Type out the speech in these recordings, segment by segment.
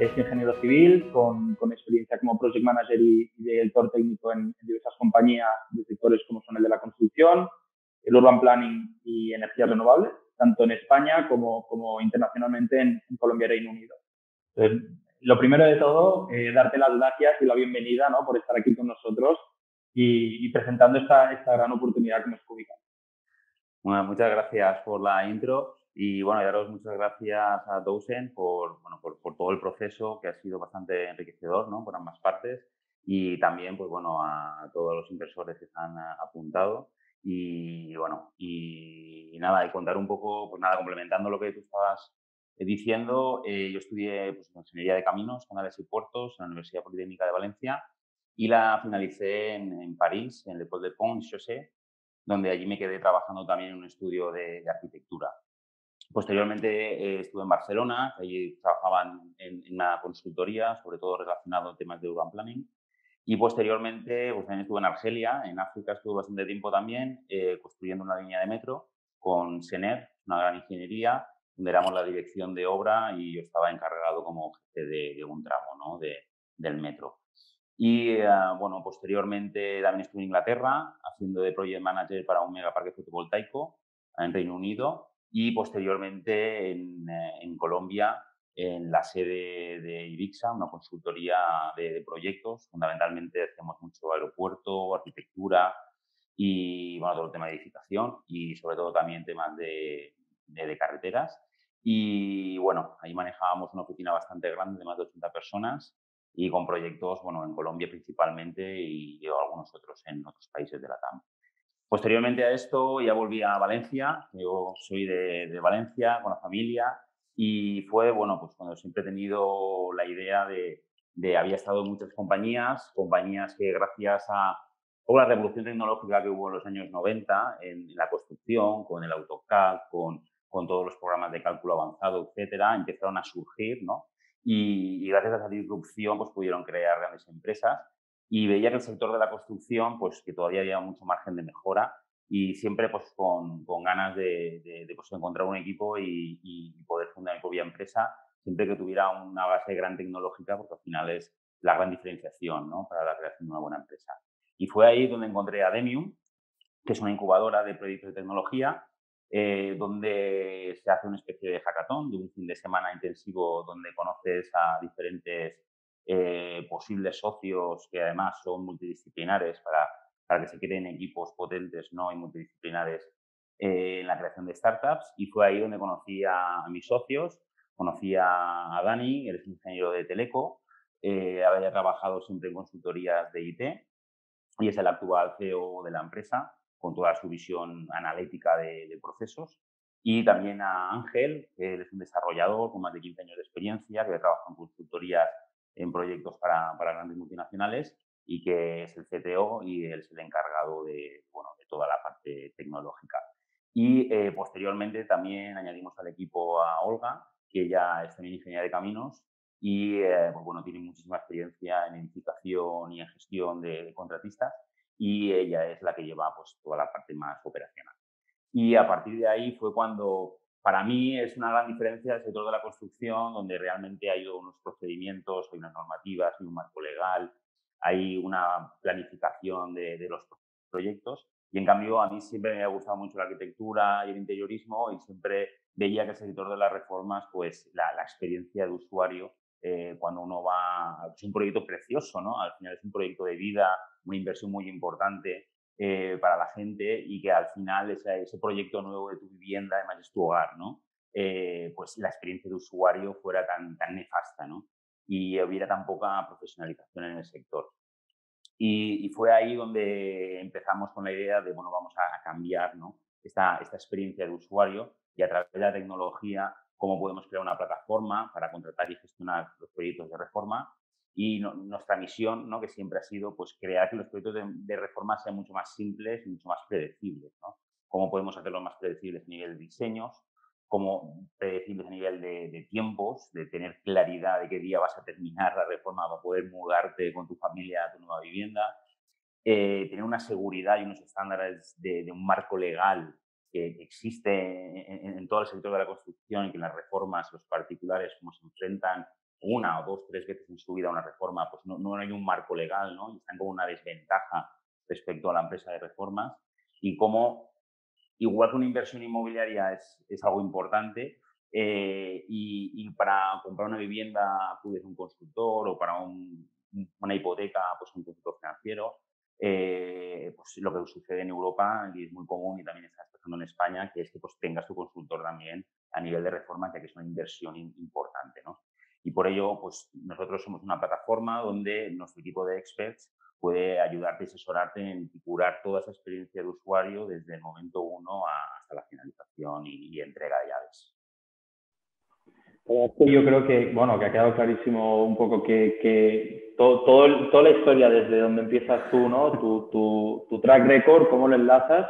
Es ingeniero civil con, con experiencia como project manager y, director técnico en, diversas compañías de sectores como son el de la construcción, el urban planning y energías renovables, tanto en España como, como internacionalmente en, Colombia y Reino Unido. Entonces, lo primero de todo, eh, darte las gracias y la bienvenida ¿no? por estar aquí con nosotros y, presentando esta, esta, gran oportunidad que nos publica. Bueno, muchas gracias por la intro. Y bueno, daros muchas gracias a Dousen por, bueno, por, por, todo el proceso que ha sido bastante enriquecedor ¿no? por ambas partes y también pues, bueno, a todos los inversores que se han apuntado. Y bueno, y, nada, y contar un poco, pues nada, complementando lo que tú estabas diciendo, eh, yo estudié pues, Ingeniería de Caminos, Canales y Puertos en la Universidad Politécnica de Valencia y la finalicé en, en París, en Le Pont de Pont, Chaussée, donde allí me quedé trabajando también en un estudio de arquitectura. Posteriormente eh, estuve en Barcelona, allí trabajaba en, una consultoría, sobre todo relacionado a temas de urban planning. Y posteriormente pues, también estuve en Argelia, en África estuve bastante tiempo también, eh, construyendo una línea de metro con SENER, una gran ingeniería, donde éramos la dirección de obra y yo estaba encargado como jefe de, un tramo ¿no? de, del metro. Y eh, bueno, posteriormente también estuve en Inglaterra haciendo de project manager para un megaparque fotovoltaico en Reino Unido y posteriormente en, eh, en, Colombia en la sede de Ibixa, una consultoría de, proyectos. Fundamentalmente hacemos mucho aeropuerto, arquitectura y bueno, todo el tema de edificación y sobre todo también temas de, de, carreteras. Y bueno, ahí manejábamos una oficina bastante grande de más de 80 personas y con proyectos, bueno, en Colombia principalmente y, algunos otros en otros países de la TAM. Posteriormente a esto ya volví a Valencia, yo soy de, Valencia con la familia y fue, bueno, pues cuando siempre he tenido la idea de, de había estado en muchas compañías, compañías que gracias a la revolución tecnológica que hubo en los años 90 en, la construcción, con el AutoCAD, con, con todos los programas de cálculo avanzado, etcétera, empezaron a surgir, ¿no? Y, y, gracias a esa disrupción, pues pudieron crear grandes empresas y veía que el sector de la construcción, pues que todavía había mucho margen de mejora y siempre pues con, con ganas de, de, pues, encontrar un equipo y, y, poder fundar mi propia empresa, siempre que tuviera una base gran tecnológica, porque al final es la gran diferenciación ¿no? para la creación de una buena empresa. Y fue ahí donde encontré a Demium, que es una incubadora de proyectos de tecnología, eh, donde se hace una especie de hackathon, de un fin de semana intensivo donde conoces a diferentes eh, posibles socios que además son multidisciplinares para, para que se creen equipos potentes ¿no? y multidisciplinares eh, en la creación de startups. Y fue ahí donde conocí a, mis socios, conocí a, Dani, él es ingeniero de Teleco, eh, había trabajado siempre en consultorías de IT y es el actual CEO de la empresa con toda su visión analítica de, procesos. Y también a Ángel, que es un desarrollador con más de 15 años de experiencia, que trabaja en consultorías en proyectos para, para, grandes multinacionales y que es el CTO y él es el encargado de, bueno, de toda la parte tecnológica. Y eh, posteriormente también añadimos al equipo a Olga, que ella es también ingeniera de caminos y eh, pues bueno, tiene muchísima experiencia en edificación y en gestión de, contratistas y ella es la que lleva pues, toda la parte más operacional. Y a partir de ahí fue cuando para mí es una gran diferencia el sector de la construcción, donde realmente hay unos procedimientos, hay unas normativas, hay un marco legal, hay una planificación de, los proyectos. Y en cambio, a mí siempre me ha gustado mucho la arquitectura y el interiorismo y siempre veía que el sector de las reformas, pues la, experiencia de usuario, eh, cuando uno va, es un proyecto precioso, ¿no? Al final es un proyecto de vida, una inversión muy importante eh, para la gente y que al final ese, ese, proyecto nuevo de tu vivienda, además es tu hogar, ¿no? Eh, pues la experiencia de usuario fuera tan, tan nefasta, ¿no? Y hubiera tan poca profesionalización en el sector. Y, fue ahí donde empezamos con la idea de, bueno, vamos a, cambiar, ¿no? Esta, esta experiencia de usuario y a través de la tecnología, cómo podemos crear una plataforma para contratar y gestionar los proyectos de reforma y nuestra misión, ¿no? que siempre ha sido pues, crear que los proyectos de, reforma sean mucho más simples y mucho más predecibles. ¿no? Cómo podemos hacerlos más predecibles a nivel de diseños, cómo predecibles a nivel de, tiempos, de tener claridad de qué día vas a terminar la reforma para poder mudarte con tu familia a tu nueva vivienda, eh, tener una seguridad y unos estándares de, un marco legal que existe en, todo el sector de la construcción y que en las reformas los particulares como se enfrentan una o dos, tres veces en su vida a una reforma, pues no, no hay un marco legal, ¿no? Y están como una desventaja respecto a la empresa de reformas y cómo, igual que una inversión inmobiliaria es, es algo importante, eh, y, para comprar una vivienda acudes a un constructor o para una hipoteca, pues un consultor financiero. Eh, pues lo que sucede en Europa y es muy común y también está pasando en España, que es que pues tengas tu consultor también a nivel de reforma, ya que es una inversión importante. ¿no? Y por ello, pues nosotros somos una plataforma donde nuestro equipo de experts puede ayudarte y asesorarte en curar toda esa experiencia de usuario desde el momento uno hasta la finalización y, y entrega de llaves. Yo creo que, bueno, que ha quedado clarísimo un poco que, que todo, todo, toda la historia desde donde empiezas tú, ¿no? Tu, tu, tu track record, cómo lo enlazas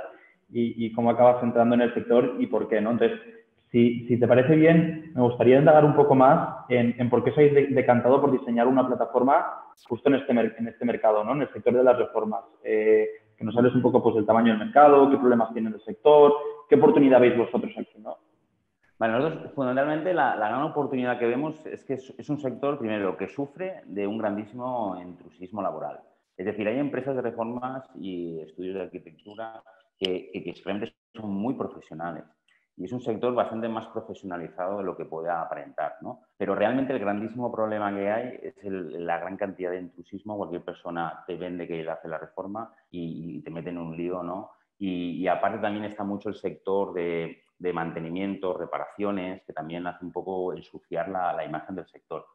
y, y, cómo acabas entrando en el sector y por qué, ¿no? Entonces, si, si te parece bien, me gustaría indagar un poco más en, en por qué sois decantado por diseñar una plataforma justo en este, en este mercado, ¿no? En el sector de las reformas. Eh, que nos hables un poco pues, del tamaño del mercado, qué problemas tiene el sector, qué oportunidad veis vosotros aquí, ¿no? Bueno, nosotros fundamentalmente la, gran oportunidad que vemos es que es, un sector, primero, que sufre de un grandísimo intrusismo laboral. Es decir, hay empresas de reformas y estudios de arquitectura que, que, realmente son muy profesionales. Y es un sector bastante más profesionalizado de lo que puede aparentar, ¿no? Pero realmente el grandísimo problema que hay es la gran cantidad de intrusismo. Cualquier persona te vende que hace la reforma y, te mete en un lío, ¿no? y, aparte también está mucho el sector de, de mantenimiento, reparaciones, que también hace un poco ensuciar la, imagen del sector.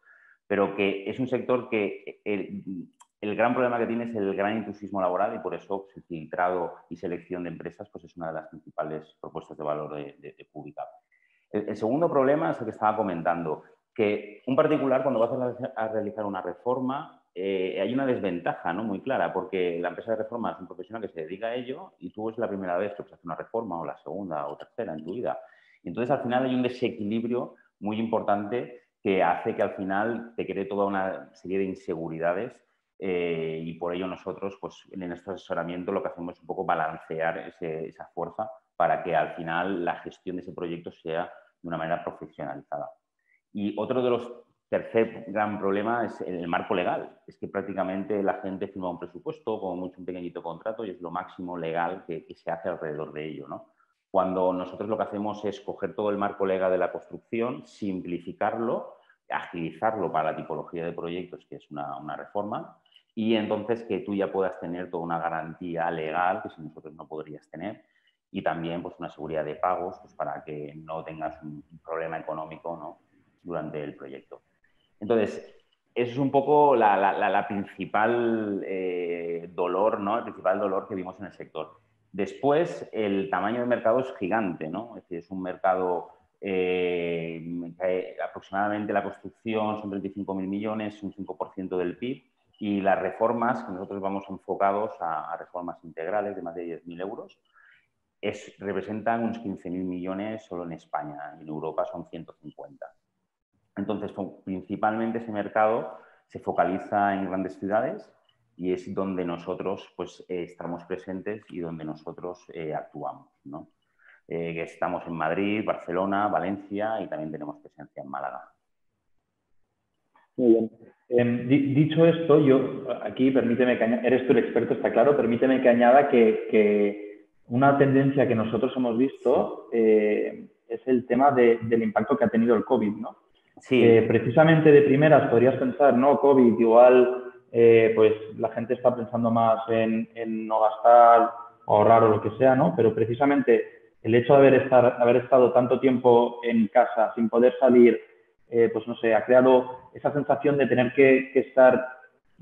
Pero que es un sector que el, gran problema que tiene es el gran entusiasmo laboral y por eso el filtrado y selección de empresas pues es una de las principales propuestas de valor de, de, El, segundo problema es el que estaba comentando, que un particular cuando va a realizar una reforma eh, hay una desventaja ¿no? muy clara, porque la empresa de reforma es un profesional que se dedica a ello y tú es la primera vez que hacer una reforma o la segunda o tercera en tu vida. Entonces, al final hay un desequilibrio muy importante que hace que al final te cree toda una serie de inseguridades eh, y por ello nosotros, pues en nuestro asesoramiento lo que hacemos es un poco balancear esa fuerza para que al final la gestión de ese proyecto sea de una manera profesionalizada. Y otro de los Tercer gran problema es el marco legal. Es que prácticamente la gente firma un presupuesto, como mucho un pequeñito contrato, y es lo máximo legal que, se hace alrededor de ello. ¿no? Cuando nosotros lo que hacemos es coger todo el marco legal de la construcción, simplificarlo, agilizarlo para la tipología de proyectos, que es una, reforma, y entonces que tú ya puedas tener toda una garantía legal que si nosotros no podrías tener y también pues una seguridad de pagos pues, para que no tengas un problema económico durante el proyecto. Entonces, eso es un poco la, principal eh, dolor, ¿no? El principal dolor que vimos en el sector. Después, el tamaño del mercado es gigante, ¿no? Es decir, es un mercado eh, aproximadamente la construcción son 35.000 millones, un 5% del PIB, y las reformas, que nosotros vamos enfocados a, reformas integrales de más de 10.000 euros, es, representan unos 15.000 millones solo en España, en Europa son 150. Entonces, principalmente ese mercado se focaliza en grandes ciudades y es donde nosotros pues, eh, estamos presentes y donde nosotros eh, actuamos. ¿no? Eh, estamos en Madrid, Barcelona, Valencia y también tenemos presencia en Málaga. Muy bien. Em, dicho esto, yo aquí permíteme que añada, eres tú el experto, está claro, permíteme que añada que, una tendencia que nosotros hemos visto es el tema del impacto que ha tenido el COVID, ¿no? Sí. Eh, precisamente de primeras podrías pensar, no, COVID, igual eh, pues la gente está pensando más en, no gastar, ahorrar o lo que sea, ¿no? Pero precisamente el hecho de haber, estar, haber estado tanto tiempo en casa sin poder salir, eh, pues no sé, ha creado esa sensación de tener que, estar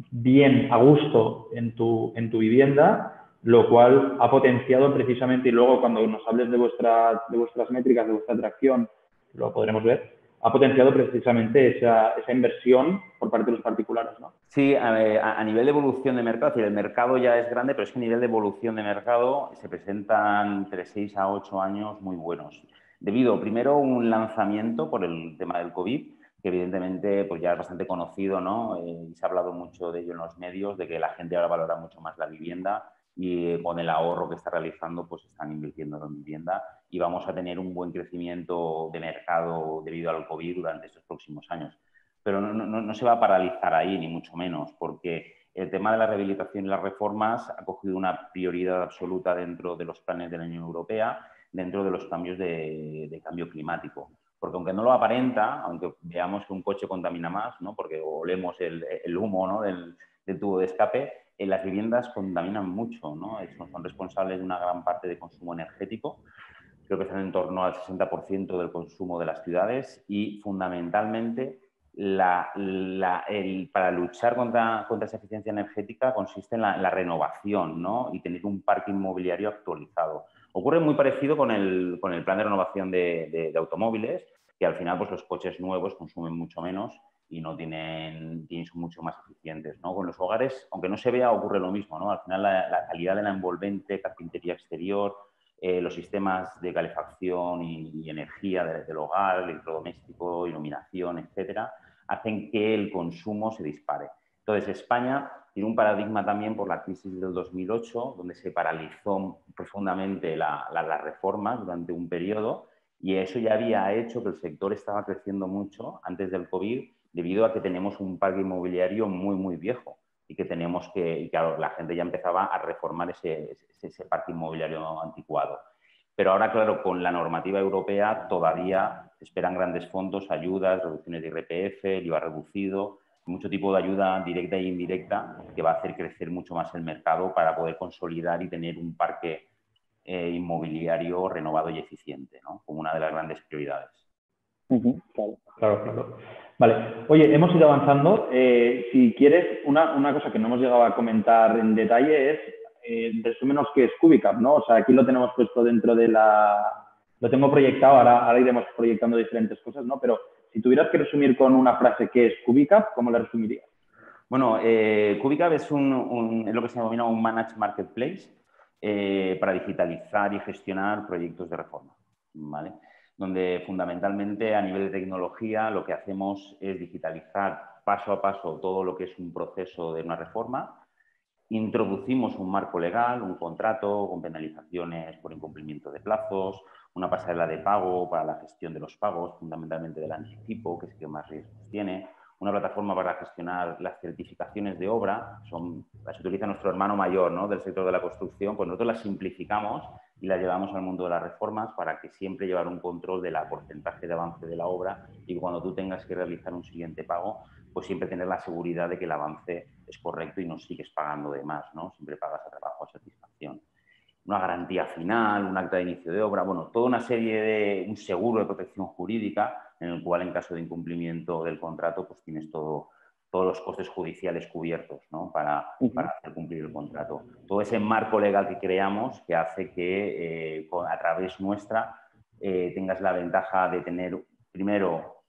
bien, a gusto en tu, en tu vivienda, lo cual ha potenciado precisamente, y luego cuando nos hables de, vuestra, de vuestras métricas, de vuestra atracción, lo podremos ver, ha potenciado precisamente esa, esa, inversión por parte de los particulares. ¿no? Sí, a, nivel de evolución de mercado, el mercado ya es grande, pero es que a nivel de evolución de mercado se presentan entre 6 a 8 años muy buenos. Debido, primero, un lanzamiento por el tema del COVID, que evidentemente pues ya es bastante conocido, ¿no? Eh, se ha hablado mucho de ello en los medios, de que la gente ahora valora mucho más la vivienda y con el ahorro que está realizando, pues están invirtiendo en vivienda y vamos a tener un buen crecimiento de mercado debido al COVID durante estos próximos años. Pero no, no, no se va a paralizar ahí, ni mucho menos, porque el tema de la rehabilitación y las reformas ha cogido una prioridad absoluta dentro de los planes de la Unión Europea, dentro de los cambios de, cambio climático. Porque aunque no lo aparenta, aunque veamos que un coche contamina más, ¿no? porque olemos el, el humo ¿no? del, del, tubo de escape, en las viviendas contaminan mucho, ¿no? son responsables de una gran parte de consumo energético. Creo que están en torno al 60% del consumo de las ciudades y fundamentalmente para luchar contra, contra, esa eficiencia energética consiste en la, renovación ¿no? y tener un parque inmobiliario actualizado. Ocurre muy parecido con el, con el plan de renovación de, de, automóviles, que al final pues, los coches nuevos consumen mucho menos y no tienen, tienen, son mucho más eficientes. ¿no? Con los hogares, aunque no se vea, ocurre lo mismo. ¿no? Al final la, calidad de la envolvente, carpintería exterior, eh, los sistemas de calefacción y, energía del hogar, electrodoméstico, iluminación, etcétera, hacen que el consumo se dispare. Entonces, España tiene un paradigma también por la crisis del 2008, donde se paralizó profundamente las la, reformas durante un periodo y eso ya había hecho que el sector estaba creciendo mucho antes del COVID debido a que tenemos un parque inmobiliario muy, muy viejo y que tenemos que, claro, la gente ya empezaba a reformar ese, ese parque inmobiliario anticuado. Pero ahora, claro, con la normativa europea todavía se esperan grandes fondos, ayudas, reducciones de IRPF, el IVA reducido, mucho tipo de ayuda directa e indirecta que va a hacer crecer mucho más el mercado para poder consolidar y tener un parque eh, inmobiliario renovado y eficiente, ¿no? como una de las grandes prioridades. claro, claro, claro. Vale, oye, hemos ido avanzando. Eh, si quieres, una, cosa que no hemos llegado a comentar en detalle es eh, resúmenos qué es Cubicap, ¿no? O sea, aquí lo tenemos puesto dentro de la... Lo tengo proyectado, ahora, iremos proyectando diferentes cosas, ¿no? Pero si tuvieras que resumir con una frase qué es Cubicap, ¿cómo la resumirías? Bueno, eh, es, un, es lo que se denomina un Managed Marketplace eh, para digitalizar y gestionar proyectos de reforma, ¿vale? Donde fundamentalmente a nivel de tecnología lo que hacemos es digitalizar paso a paso todo lo que es un proceso de una reforma Introducimos un marco legal, un contrato con penalizaciones por incumplimiento de plazos, una pasarela de pago para la gestión de los pagos, fundamentalmente del anticipo, que es el que más riesgos tiene, una plataforma para gestionar las certificaciones de obra, son, las utiliza nuestro hermano mayor ¿no? del sector de la construcción, pues nosotros las simplificamos y las llevamos al mundo de las reformas para que siempre llevar un control de la porcentaje de avance de la obra y cuando tú tengas que realizar un siguiente pago, pues siempre tener la seguridad de que el avance es correcto y no sigues pagando de más, ¿no? Siempre pagas a trabajo a satisfacción. Una garantía final, un acta de inicio de obra, bueno, toda una serie de, un seguro de protección jurídica en el cual en caso de incumplimiento del contrato pues tienes todo, todos los costes judiciales cubiertos ¿no? para, para, hacer cumplir el contrato. Todo ese marco legal que creamos que hace que eh, a través nuestra eh, tengas la ventaja de tener primero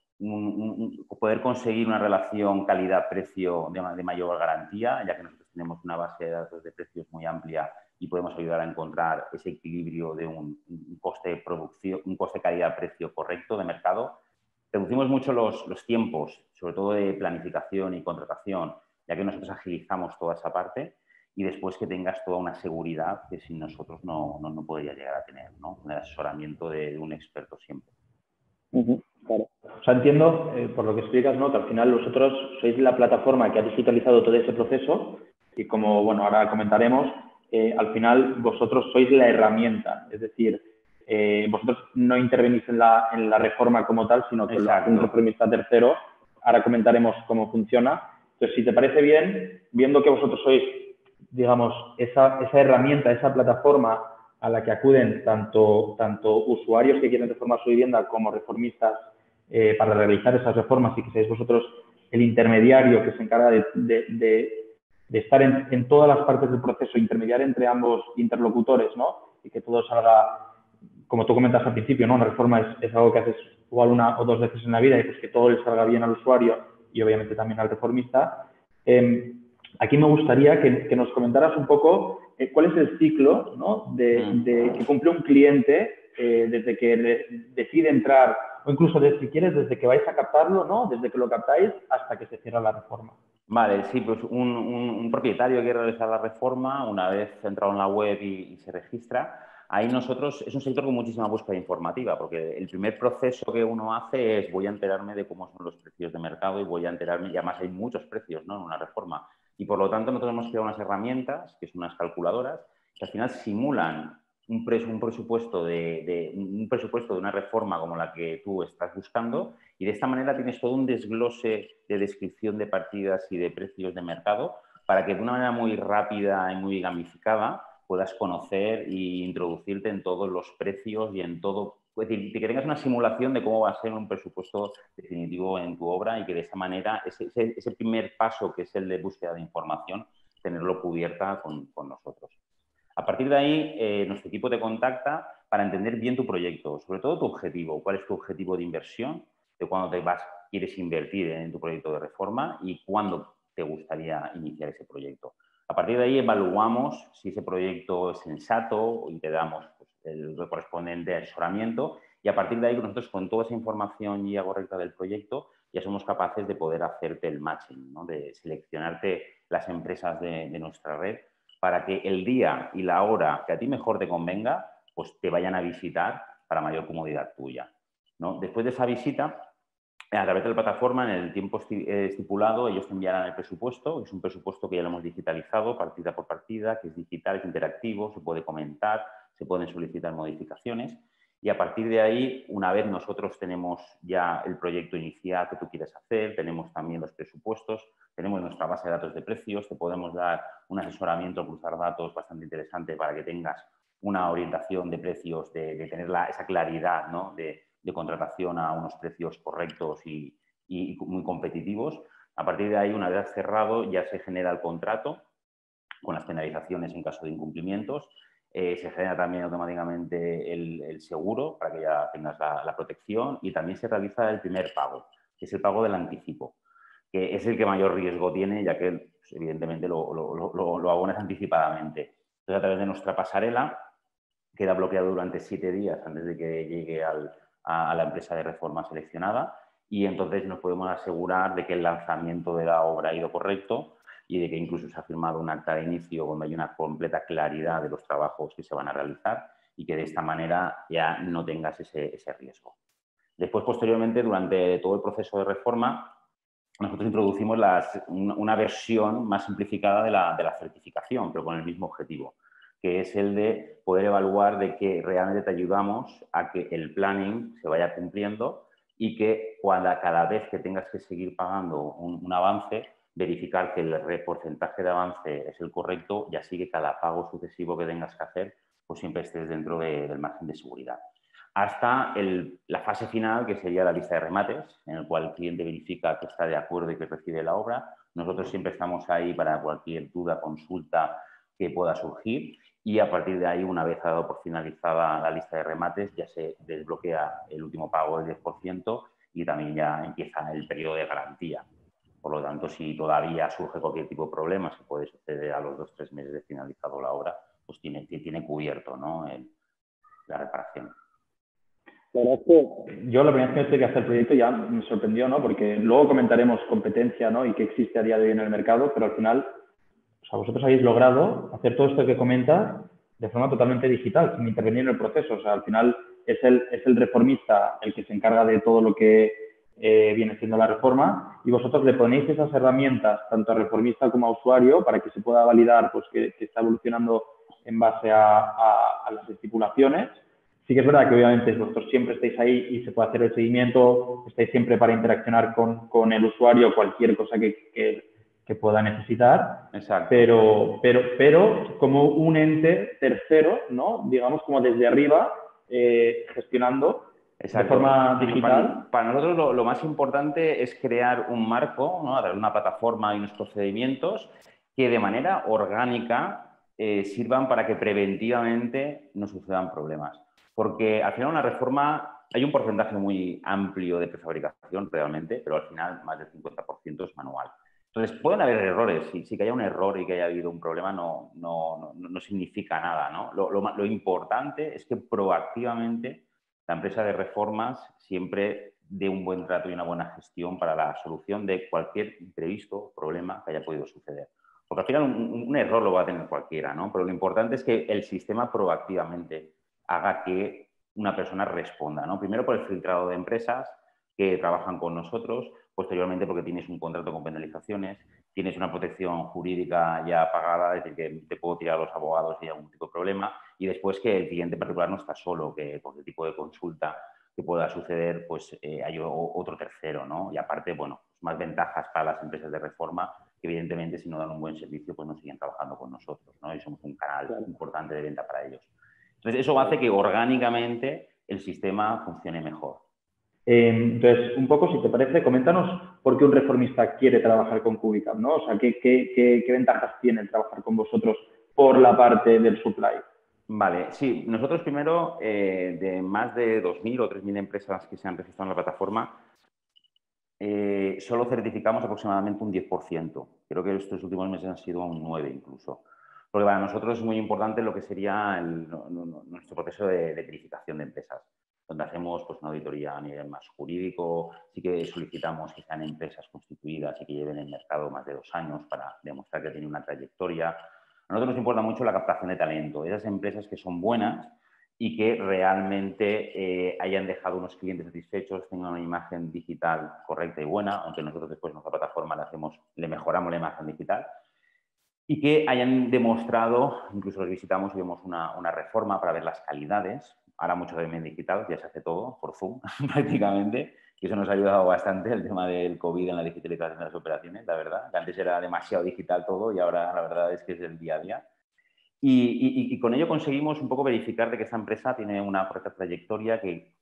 poder conseguir una relación calidad-precio de, mayor garantía, ya que nosotros tenemos una base de datos de precios muy amplia y podemos ayudar a encontrar ese equilibrio de un, coste producción, un coste calidad-precio correcto de mercado. Reducimos mucho los, tiempos, sobre todo de planificación y contratación, ya que nosotros agilizamos toda esa parte y después que tengas toda una seguridad que sin nosotros no, no, podría llegar a tener, ¿no? Un asesoramiento de, un experto siempre. Claro. O sea, entiendo, eh, por lo que explicas, ¿no? que al final vosotros sois la plataforma que ha digitalizado todo ese proceso y como, bueno, ahora comentaremos, eh, al final vosotros sois la herramienta, es decir, eh, vosotros no intervenís en la, en la reforma como tal, sino que un reformista tercero. Ahora comentaremos cómo funciona. Entonces, si te parece bien, viendo que vosotros sois, digamos, esa, esa herramienta, esa plataforma a la que acuden tanto, tanto usuarios que quieren reformar su vivienda como reformistas eh, para realizar esas reformas y que seáis vosotros el intermediario que se encarga de, estar en, todas las partes del proceso, intermediar entre ambos interlocutores, ¿no? Y que todo salga, como tú comentas al principio, ¿no? Una reforma es, algo que haces igual una o dos veces en la vida y pues que todo le salga bien al usuario y obviamente también al reformista. Em, aquí me gustaría que, nos comentaras un poco eh, cuál es el ciclo ¿no? de, mm. que cumple un cliente eh, desde que decide entrar o incluso si quieres desde que vais a captarlo, ¿no? Desde que lo captáis hasta que se cierra la reforma. Vale, sí, pues un, propietario que realizar la reforma, una vez entrado en la web y, se registra, ahí nosotros, es un sector con muchísima búsqueda informativa, porque el primer proceso que uno hace es voy a enterarme de cómo son los precios de mercado y voy a enterarme, y además hay muchos precios ¿no? en una reforma. Y por lo tanto nosotros hemos creado unas herramientas, que son unas calculadoras, que al final simulan un, presupuesto de, un presupuesto de una reforma como la que tú estás buscando y de esta manera tienes todo un desglose de descripción de partidas y de precios de mercado para que de una manera muy rápida y muy gamificada puedas conocer e introducirte en todos los precios y en todo, es decir, que tengas una simulación de cómo va a ser un presupuesto definitivo en tu obra y que de esa manera ese, primer paso que es el de búsqueda de información, tenerlo cubierta con, con nosotros. A partir de ahí, eh, nuestro equipo te contacta para entender bien tu proyecto, sobre todo tu objetivo, cuál es tu objetivo de inversión, de cuándo te vas, quieres invertir en tu proyecto de reforma y cuándo te gustaría iniciar ese proyecto. A partir de ahí evaluamos si ese proyecto es sensato y te damos pues, el correspondiente asesoramiento y a partir de ahí nosotros con toda esa información ya correcta del proyecto ya somos capaces de poder hacerte el matching, de seleccionarte las empresas de nuestra red para que el día y la hora que a ti mejor te convenga, pues te vayan a visitar para mayor comodidad tuya. ¿no? Después de esa visita, a través de la plataforma, en el tiempo eh, estipulado, ellos te enviarán el presupuesto, es un presupuesto que ya lo hemos digitalizado partida por partida, que es digital, es interactivo, se puede comentar, se pueden solicitar modificaciones y a partir de ahí, una vez nosotros tenemos ya el proyecto inicial que tú quieres hacer, tenemos también los presupuestos, tenemos nuestra base de datos de precios, te podemos dar un asesoramiento, cruzar datos bastante interesante para que tengas una orientación de precios, de, tener esa claridad de, contratación a unos precios correctos y, muy competitivos. A partir de ahí, una vez cerrado, ya se genera el contrato con las penalizaciones en caso de incumplimientos eh, se genera también automáticamente el, seguro para que ya tengas la, protección y también se realiza el primer pago, que es el pago del anticipo, que es el que mayor riesgo tiene, ya que pues, evidentemente lo, lo, abonas anticipadamente. Entonces, a través de nuestra pasarela, queda bloqueado durante siete días antes de que llegue a, la empresa de reforma seleccionada y entonces nos podemos asegurar de que el lanzamiento de la obra ha ido correcto y de que incluso se ha firmado un acta de inicio donde hay una completa claridad de los trabajos que se van a realizar y que de esta manera ya no tengas ese, riesgo. Después, posteriormente, durante todo el proceso de reforma, nosotros introducimos una, versión más simplificada de la, de la, certificación, pero con el mismo objetivo, que es el de poder evaluar de que realmente te ayudamos a que el planning se vaya cumpliendo y que cada vez que tengas que seguir pagando un avance, verificar que el porcentaje de avance es el correcto y así que cada pago sucesivo que tengas que hacer, pues siempre estés dentro del margen de seguridad. Hasta la fase final, que sería la lista de remates, en el cual el cliente verifica que está de acuerdo y que recibe la obra. Nosotros siempre estamos ahí para cualquier duda, consulta que pueda surgir y a partir de ahí, una vez dado por finalizada la lista de remates, ya se desbloquea el último pago del 10% y también ya empieza el periodo de garantía. Por lo tanto, si todavía surge cualquier tipo de problema, se puede suceder a los dos o tres meses de finalizado la obra, pues tiene, tiene cubierto ¿no? la reparación. La verdad es que yo la primera vez que tuve que hacer el proyecto ya me sorprendió, ¿no? Porque luego comentaremos competencia, ¿no? Y qué existe a día de hoy en el mercado, pero al final, o sea, vosotros habéis logrado hacer todo esto que comentas de forma totalmente digital, sin intervenir en el proceso. O sea, al final es el, es el reformista el que se encarga de todo lo que eh, viene siendo la reforma y vosotros le ponéis esas herramientas tanto a reformista como a usuario para que se pueda validar pues, que, está evolucionando en base a, las estipulaciones. Sí que es verdad que obviamente vosotros siempre estáis ahí y se puede hacer el seguimiento, estáis siempre para interaccionar con, con el usuario, cualquier cosa que, que, pueda necesitar, Exacto. Pero, pero, pero como un ente tercero, ¿no? digamos como desde arriba, eh, gestionando de forma digital. Para, nosotros lo, más importante es crear un marco, ¿no? una plataforma y unos procedimientos que de manera orgánica eh, sirvan para que preventivamente no sucedan problemas. Porque al final una reforma, hay un porcentaje muy amplio de prefabricación realmente, pero al final más del 50% es manual. Entonces, pueden haber errores. Si, si que un error y que haya habido un problema no, no, no, no significa nada. ¿no? Lo, lo, importante es que proactivamente la empresa de reformas siempre dé un buen trato y una buena gestión para la solución de cualquier imprevisto problema que haya podido suceder. Porque al final un, error lo va a tener cualquiera, ¿no? Pero lo importante es que el sistema proactivamente haga que una persona responda, ¿no? Primero por el filtrado de empresas que trabajan con nosotros, posteriormente porque tienes un contrato con penalizaciones, tienes una protección jurídica ya pagada, es decir, que te puedo tirar a los abogados si hay algún tipo de problema, y después que el cliente particular no está solo, que por el tipo de consulta que pueda suceder, pues eh, hay otro tercero, ¿no? Y aparte, bueno, pues más ventajas para las empresas de reforma, que evidentemente si no dan un buen servicio, pues no siguen trabajando con nosotros, ¿no? Y somos un canal importante de venta para ellos. Entonces, eso hace que orgánicamente el sistema funcione mejor. Em, entonces, un poco, si te parece, coméntanos por qué un reformista quiere trabajar con Cubicam, ¿no? O sea, ¿qué, ventajas tiene trabajar con vosotros por la parte del supply? Vale, sí, nosotros primero, eh, de más de 2.000 o 3.000 empresas que se han registrado en la plataforma, eh, solo certificamos aproximadamente un 10%. Creo que estos últimos meses han sido un 9% incluso. Porque para nosotros es muy importante lo que sería nuestro proceso de, verificación de empresas, donde hacemos pues, una auditoría a nivel más jurídico, sí que solicitamos que sean empresas constituidas y que lleven el mercado más de dos años para demostrar que tienen una trayectoria, a nosotros nos importa mucho la captación de talento, esas empresas que son buenas y que realmente eh, hayan dejado unos clientes satisfechos, tengan una imagen digital correcta y buena, aunque nosotros después en nuestra plataforma le, hacemos, le mejoramos la imagen digital, y que hayan demostrado, incluso los visitamos y vemos una, una reforma para ver las calidades, ahora mucho de digital, ya se hace todo por Zoom prácticamente, y eso nos ha ayudado bastante el tema del COVID en la digitalización de las operaciones, la verdad. Que antes era demasiado digital todo y ahora la verdad es que es el día a día. Y, con ello conseguimos un poco verificar de que esta empresa tiene una correcta trayectoria que,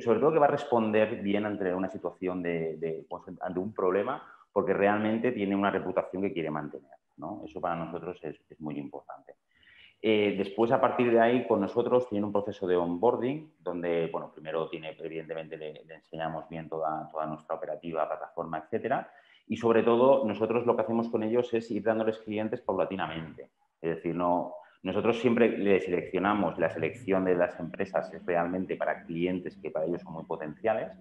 sobre todo que va a responder bien ante una situación de, pues, ante un problema porque realmente tiene una reputación que quiere mantener. ¿no? Eso para nosotros es muy importante. Eh, después, a partir de ahí, con nosotros tiene un proceso de onboarding, donde, bueno, primero tiene, evidentemente, le, enseñamos bien toda, toda, nuestra operativa, plataforma, etcétera. Y sobre todo, nosotros lo que hacemos con ellos es ir dándoles clientes paulatinamente. Es decir, no, nosotros siempre le seleccionamos, la selección de las empresas es realmente para clientes que para ellos son muy potenciales,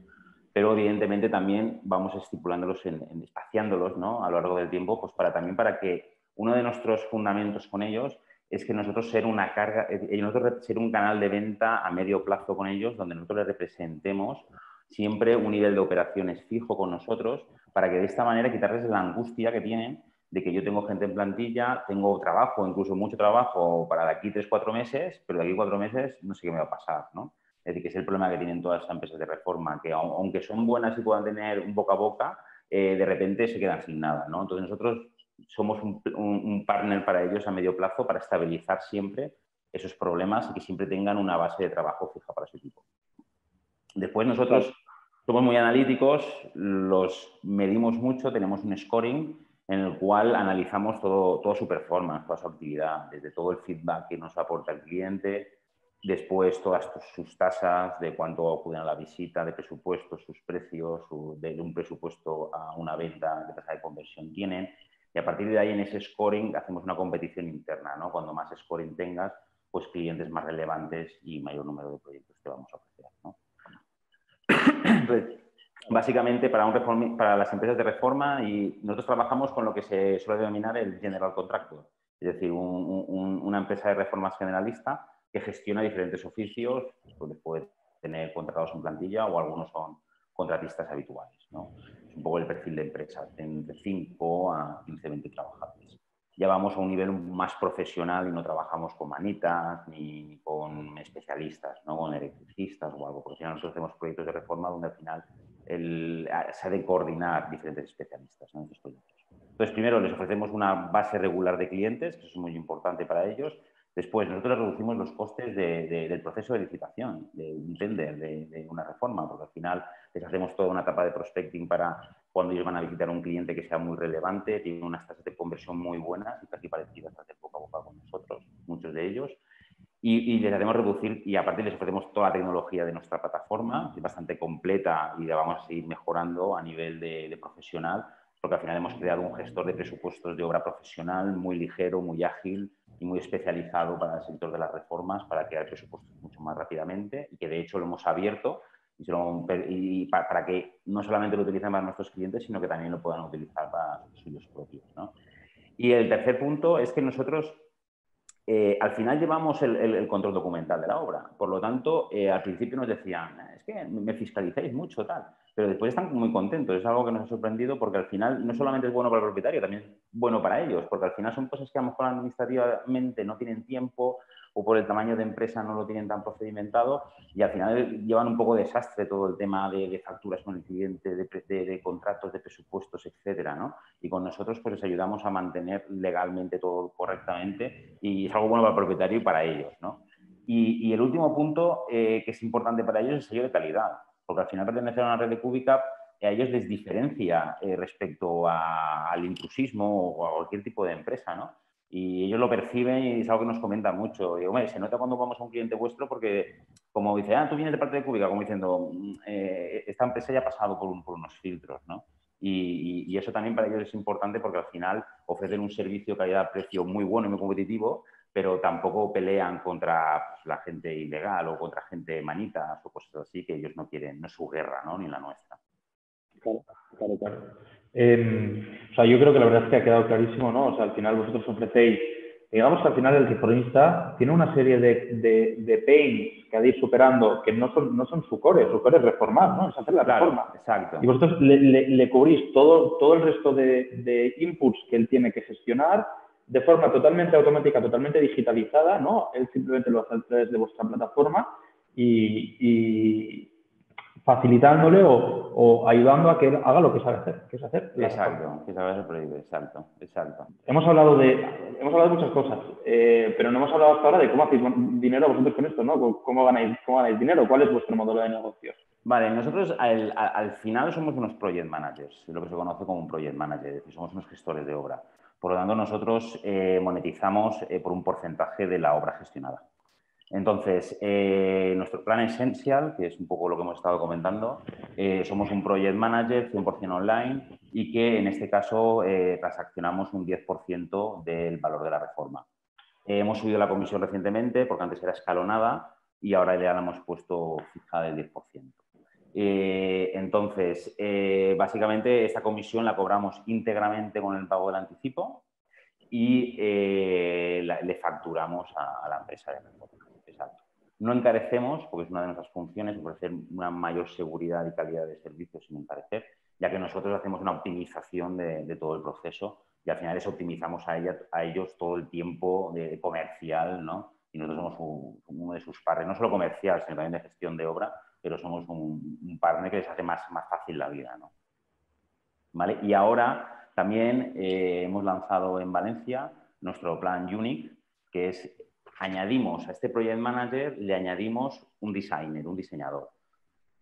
pero evidentemente también vamos estipulándolos, en, espaciándolos ¿no? a lo largo del tiempo, pues para también para que uno de nuestros fundamentos con ellos es que nosotros ser una carga, nosotros ser un canal de venta a medio plazo con ellos, donde nosotros les representemos siempre un nivel de operaciones fijo con nosotros, para que de esta manera quitarles la angustia que tienen de que yo tengo gente en plantilla, tengo trabajo, incluso mucho trabajo para de aquí tres, cuatro meses, pero de aquí cuatro meses no sé qué me va a pasar, ¿no? Es decir, que es el problema que tienen todas las empresas de reforma, que aunque son buenas y puedan tener un boca a boca, eh, de repente se quedan sin nada, ¿no? Entonces nosotros somos un, partner para ellos a medio plazo para estabilizar siempre esos problemas y que siempre tengan una base de trabajo fija para su equipo. Después nosotros somos muy analíticos, los medimos mucho, tenemos un scoring en el cual analizamos todo, toda su performance, toda su actividad, desde todo el feedback que nos aporta el cliente, después todas sus tasas, de cuánto acuden a la visita, de presupuestos, sus precios, de un presupuesto a una venta, de tasa de conversión tienen, y a partir de ahí, en ese scoring, hacemos una competición interna, ¿no? Cuando más scoring tengas, pues clientes más relevantes y mayor número de proyectos que vamos a ofrecer. Entonces, básicamente, para las empresas de reforma, y nosotros trabajamos con lo que se suele denominar el general contractor, es decir, una empresa de reformas generalista que gestiona diferentes oficios, pues puede tener contratados en plantilla o algunos son contratistas habituales. ¿no? Es un poco el perfil de empresa, entre 5 a 15, 20 trabajadores. Ya vamos a un nivel más profesional y no trabajamos con manitas ni con especialistas, ¿no? con electricistas o algo, porque nosotros hacemos proyectos de reforma donde al final el, se ha de coordinar diferentes especialistas en estos proyectos. Entonces, primero les ofrecemos una base regular de clientes, que eso es muy importante para ellos, Después, nosotros reducimos los costes del proceso de licitación, de un tender, de, una reforma, porque al final les hacemos toda una etapa de prospecting para cuando ellos van a visitar a un cliente que sea muy relevante, tienen unas tasas de conversión muy buenas y casi parecidas a de boca a boca con nosotros, muchos de ellos. Y, les hacemos reducir y aparte les ofrecemos toda la tecnología de nuestra plataforma, es bastante completa y la vamos a seguir mejorando a nivel de profesional, porque al final hemos creado un gestor de presupuestos de obra profesional muy ligero, muy ágil, y muy especializado para el sector de las reformas para crear presupuestos mucho más rápidamente y que de hecho lo hemos abierto y, para, que no solamente lo utilicen para nuestros clientes, sino que también lo puedan utilizar para los suyos propios. Y el tercer punto es que nosotros eh, al final llevamos el, control documental de la obra. Por lo tanto, eh, al principio nos decían, es que me fiscalizáis mucho, tal. Pero después están muy contentos. Es algo que nos ha sorprendido porque al final no solamente es bueno para el propietario, también es bueno para ellos, porque al final son cosas que a lo mejor administrativamente no tienen tiempo o por el tamaño de empresa no lo tienen tan procedimentado y al final llevan un poco de desastre todo el tema de, facturas con el cliente, de, contratos, de presupuestos, etcétera, ¿no? Y con nosotros pues les ayudamos a mantener legalmente todo correctamente y es algo bueno para el propietario y para ellos, ¿no? Y, el último punto eh, que es importante para ellos es el sello de calidad, porque al final pertenecer a una red de cúbica a ellos les diferencia eh, respecto al intrusismo o a cualquier tipo de empresa, ¿no? Y ellos lo perciben y es algo que nos comenta mucho. Y, se nota cuando vamos a un cliente vuestro porque, como dice, ah, tú vienes de parte de Cúbica, como diciendo, mm, eh, esta empresa ya ha pasado por, unos filtros, ¿no? Y, eso también para ellos es importante porque al final ofrecen un servicio calidad-precio muy bueno y muy competitivo, pero tampoco pelean contra pues, la gente ilegal o contra gente manitas o cosas así que ellos no quieren, no es su guerra, ¿no? Ni la nuestra. Claro, claro, claro. Em, o sea, yo creo que la verdad es que ha quedado clarísimo, ¿no? O sea, al final vosotros ofrecéis, digamos que al final el reformista tiene una serie de, de, pains que ha de ir superando que no son, no son su core, su core es reformar, ¿no? Es hacer la reforma. Exacto. Y vosotros le, le, cubrís todo, todo el resto de, de inputs que él tiene que gestionar de forma totalmente automática, totalmente digitalizada, ¿no? Él simplemente lo hace a través de vuestra plataforma y, facilitándole o, ayudando a que haga lo que sabe hacer, que es hacer. Exacto, que sabe hacer proyecto, exacto, exacto. Hemos hablado de, hemos hablado de muchas cosas, eh, pero no hemos hablado hasta ahora de cómo hacéis dinero vosotros con esto, ¿no? ¿Cómo ganáis, cómo ganáis dinero? ¿Cuál es vuestro modelo de negocios? Vale, nosotros al, final somos unos project managers, lo que se conoce como un project manager, es decir, somos unos gestores de obra. Por lo tanto, nosotros eh, monetizamos eh, por un porcentaje de la obra gestionada. Entonces, eh, nuestro plan Essential, que es un poco lo que hemos estado comentando, eh, somos un project manager 100% online y que en este caso eh, transaccionamos un 10% del valor de la reforma. hemos subido la comisión recientemente porque antes era escalonada y ahora ya la hemos puesto fija del 10%. entonces, básicamente esta comisión la cobramos íntegramente con el pago del anticipo y le facturamos a, a la empresa de reforma. No encarecemos, porque es una de nuestras funciones, ofrecer una mayor seguridad y calidad de servicio sin encarecer, ya que nosotros hacemos una optimización de, todo el proceso y al final les optimizamos a, ellos todo el tiempo de comercial, ¿no? Y nosotros somos uno de sus partners, no solo comercial, sino también de gestión de obra, pero somos un, partner que les hace más, más fácil la vida, ¿no? ¿Vale? Y ahora también eh, hemos lanzado en Valencia nuestro plan Unique, que es añadimos a este Project Manager, le añadimos un designer, un diseñador.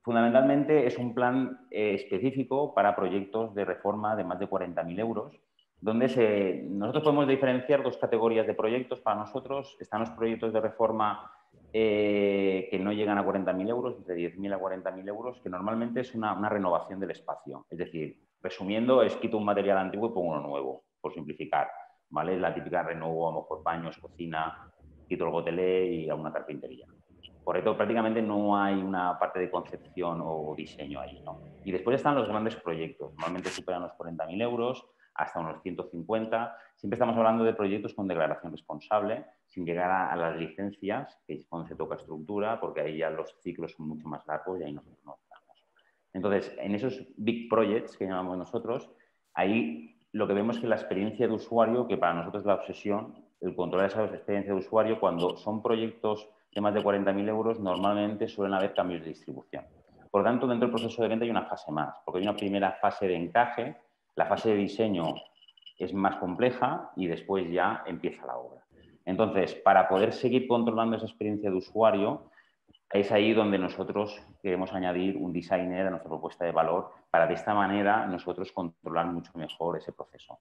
Fundamentalmente es un plan eh, específico para proyectos de reforma de más de 40.000 euros, donde nosotros podemos diferenciar dos categorías de proyectos para nosotros. Están los proyectos de reforma eh, que no llegan a 40.000 euros, entre 10.000 a 40.000 euros, que normalmente es una, renovación del espacio. Es decir, resumiendo, es quito un material antiguo y pongo uno nuevo, por simplificar. ¿vale? La típica renuevo, a lo mejor baños, cocina, quito el gotelé y a una carpintería. Por eso prácticamente no hay una parte de concepción o diseño ahí. ¿no? Y después están los grandes proyectos. Normalmente superan los 40.000 euros hasta unos 150. Siempre estamos hablando de proyectos con declaración responsable, sin llegar a, las licencias, que es cuando se toca estructura, porque ahí ya los ciclos son mucho más largos y ahí nosotros no estamos. Entonces, en esos big projects que llamamos nosotros, ahí lo que vemos es que la experiencia de usuario, que para nosotros es la obsesión, el control de esa experiencia de usuario, cuando son proyectos de más de 40.000 euros, normalmente suelen haber cambios de distribución. Por tanto, dentro del proceso de venta hay una fase más, porque hay una primera fase de encaje, la fase de diseño es más compleja y después ya empieza la obra. Entonces, para poder seguir controlando esa experiencia de usuario, es ahí donde nosotros queremos añadir un designer a nuestra propuesta de valor para de esta manera nosotros controlar mucho mejor ese proceso.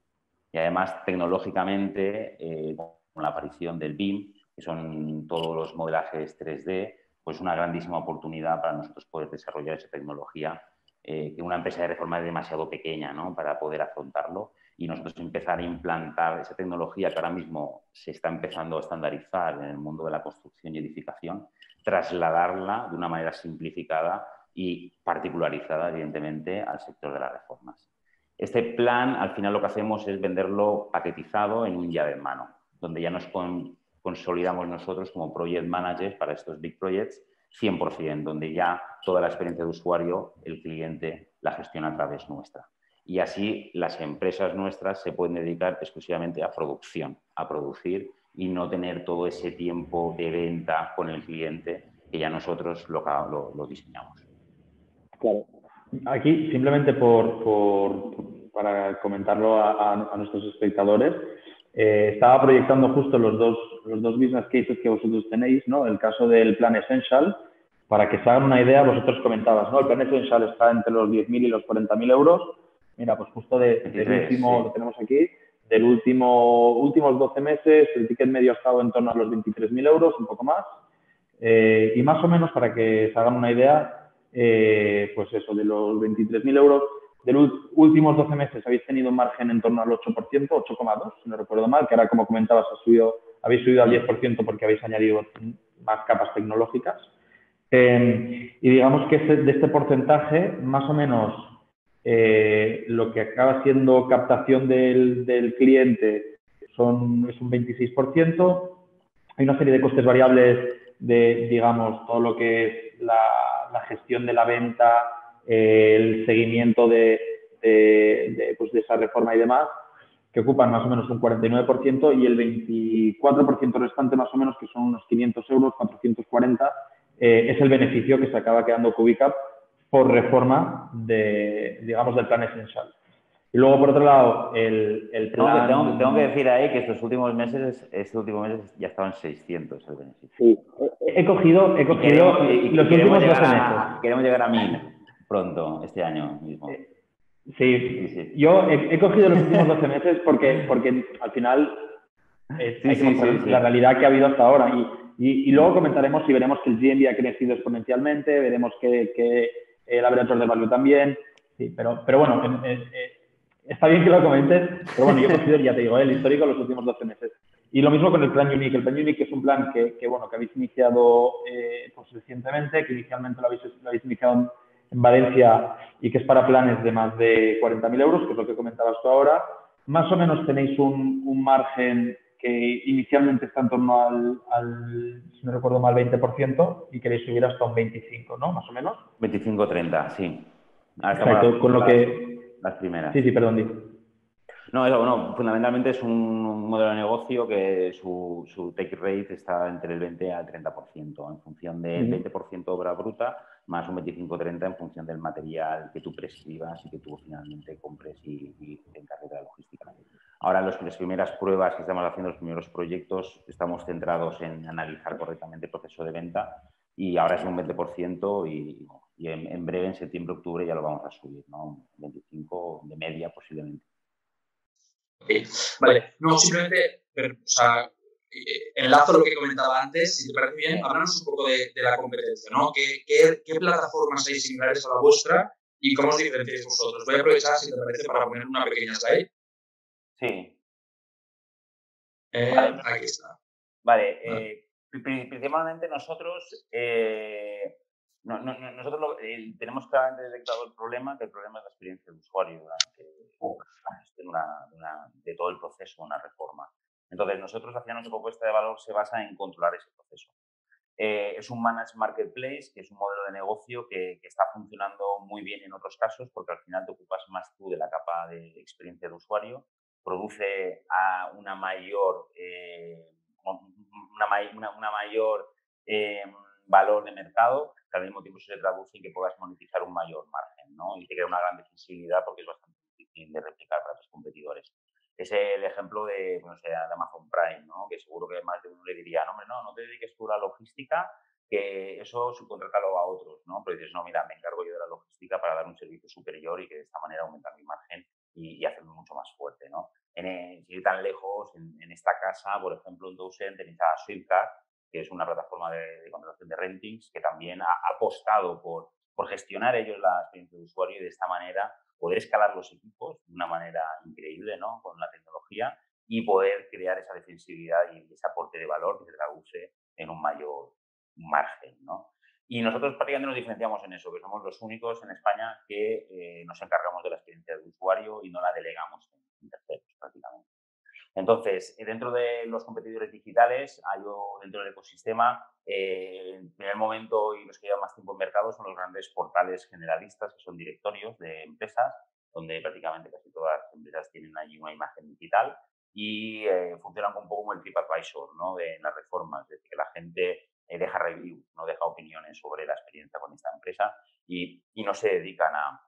Y además, tecnológicamente, eh, con la aparición del BIM, que son todos los modelajes 3D, pues una grandísima oportunidad para nosotros poder desarrollar esa tecnología, eh, que una empresa de reforma es demasiado pequeña ¿no? para poder afrontarlo y nosotros empezar a implantar esa tecnología que ahora mismo se está empezando a estandarizar en el mundo de la construcción y edificación, trasladarla de una manera simplificada y particularizada, evidentemente, al sector de las reformas. Este plan, al final, lo que hacemos es venderlo paquetizado en un llave en mano, donde ya nos consolidamos nosotros como project managers para estos big projects 100%, donde ya toda la experiencia de usuario, el cliente la gestiona a través nuestra. Y así las empresas nuestras se pueden dedicar exclusivamente a producción, a producir y no tener todo ese tiempo de venta con el cliente que ya nosotros lo, diseñamos. Claro. Aquí, simplemente por para comentarlo a, nuestros espectadores, eh, estaba proyectando justo los dos, los dos business cases que vosotros tenéis, ¿no? El caso del plan Essential, para que se hagan una idea, vosotros comentabas, ¿no? El plan Essential está entre los 10.000 y los 40.000 euros. Mira, pues justo de, del último, lo tenemos aquí, del último, últimos 12 meses, el ticket medio ha estado en torno a los 23.000 euros, un poco más. Eh, y más o menos, para que se hagan una idea, eh, pues eso, de los 23.000 euros, de los últimos 12 meses habéis tenido un margen en torno al 8%, 8,2, si no recuerdo mal, que ahora, como comentabas, subido, habéis subido al 10% porque habéis añadido más capas tecnológicas. Em, y digamos que de este porcentaje, más o menos, eh, lo que acaba siendo captación del, cliente son, es un 26%. Hay una serie de costes variables de, digamos, todo lo que es la, la gestión de la venta, el seguimiento de, pues de, esa reforma y demás, que ocupan más o menos un 49% y el 24% restante más o menos, que son unos 500 euros, 440, eh, es el beneficio que se acaba quedando Cubicap por reforma de, digamos, del plan esencial. Y luego, por otro lado, el, el plan... Tengo, que decir ahí que estos últimos meses, estos últimos meses ya estaban 600 el beneficio. Sí, he cogido, he cogido los últimos 12 meses. Queremos llegar a 1000 pronto, este año mismo. Eh, sí, yo he, cogido los últimos 12 meses porque, porque al final es, la realidad que ha habido hasta ahora. Y, y, luego comentaremos si veremos que el GMV ha crecido exponencialmente, veremos que, que el average de value también. Sí, pero, pero bueno, está bien que lo comentes, pero bueno, yo cogido, ya te digo, el histórico los últimos 12 meses. Y lo mismo con el plan Unique. El plan Unique es un plan que, que bueno, que habéis iniciado eh, pues, recientemente, que inicialmente lo habéis, lo habéis iniciado en Valencia y que es para planes de más de 40.000 euros, que es lo que comentabas tú ahora. Más o menos tenéis un, un margen que inicialmente está en torno al, al, si no recuerdo mal, 20% y queréis subir hasta un 25%, ¿no? Más o menos. 25-30, sí. Exacto, con lo que... Las primeras. Sí, sí, perdón. No, eso, bueno, fundamentalmente es un modelo de negocio que su, su take rate está entre el 20 al 30%, en función del 20% obra bruta más un 25-30 en función del material que tú prescribas y que tú finalmente compres y, te encargues de la logística. Ahora, los, las primeras pruebas que estamos haciendo, los primeros proyectos, estamos centrados en analizar correctamente el proceso de venta y ahora es un 20% y, y en, breve, en septiembre, octubre, ya lo vamos a subir, ¿no? Un 25 de media posiblemente. Vale, no, simplemente, o sea, eh, enlazo lo que comentaba antes, si te parece bien, háblanos un poco de, la competencia, ¿no? ¿Qué, ¿Qué, plataformas hay similares a la vuestra y cómo os diferenciáis vosotros? Voy a aprovechar, si te parece, para poner una pequeña slide. Sí. Eh, vale. Aquí está. Vale, eh, principalmente nosotros, nosotros tenemos claramente detectado el problema, que el problema es la experiencia del usuario durante gestión de todo el proceso, una reforma. Entonces, nosotros hacia nuestra propuesta de valor se basa en controlar ese proceso. Eh, es un managed marketplace, que es un modelo de negocio que, está funcionando muy bien en otros casos, porque al final te ocupas más tú de la capa de experiencia de usuario, produce a una mayor, eh, una, mayor eh, valor de mercado, que al mismo tiempo se traduce en que puedas monetizar un mayor margen, ¿no? Y te crea una gran defensibilidad porque es bastante difícil de replicar para tus competidores es el ejemplo de, de Amazon Prime, ¿no? que seguro que más de uno le diría, no, hombre, no, no te dediques tú a la logística, que eso subcontrátalo a otros, ¿no? Pero dices, no, mira, me encargo yo de la logística para dar un servicio superior y que de esta manera aumentar mi margen y, hacerme mucho más fuerte, ¿no? En, ir tan lejos, en, esta casa, por ejemplo, en Dousen tenéis a Swiftcard, que es una plataforma de, contratación de rentings, que también ha, apostado por, por gestionar ellos la experiencia de usuario y de esta manera poder escalar los equipos de una manera increíble ¿no? con la tecnología y poder crear esa defensibilidad y ese aporte de valor que se traduce en un mayor margen. ¿no? Y nosotros prácticamente nos diferenciamos en eso, que somos los únicos en España que eh, nos encargamos de la experiencia del usuario y no la delegamos en terceros prácticamente. Entonces, eh, dentro de los competidores digitales, hay dentro del ecosistema, eh, en primer momento y los que llevan más tiempo en mercado son los grandes portales generalistas, que son directorios de empresas, donde prácticamente casi todas las empresas tienen allí una imagen digital y eh, funcionan un poco como el TripAdvisor ¿no? de las reformas, es decir, que la gente eh, deja reviews, no deja opiniones sobre la experiencia con esta empresa y, y no se dedican a,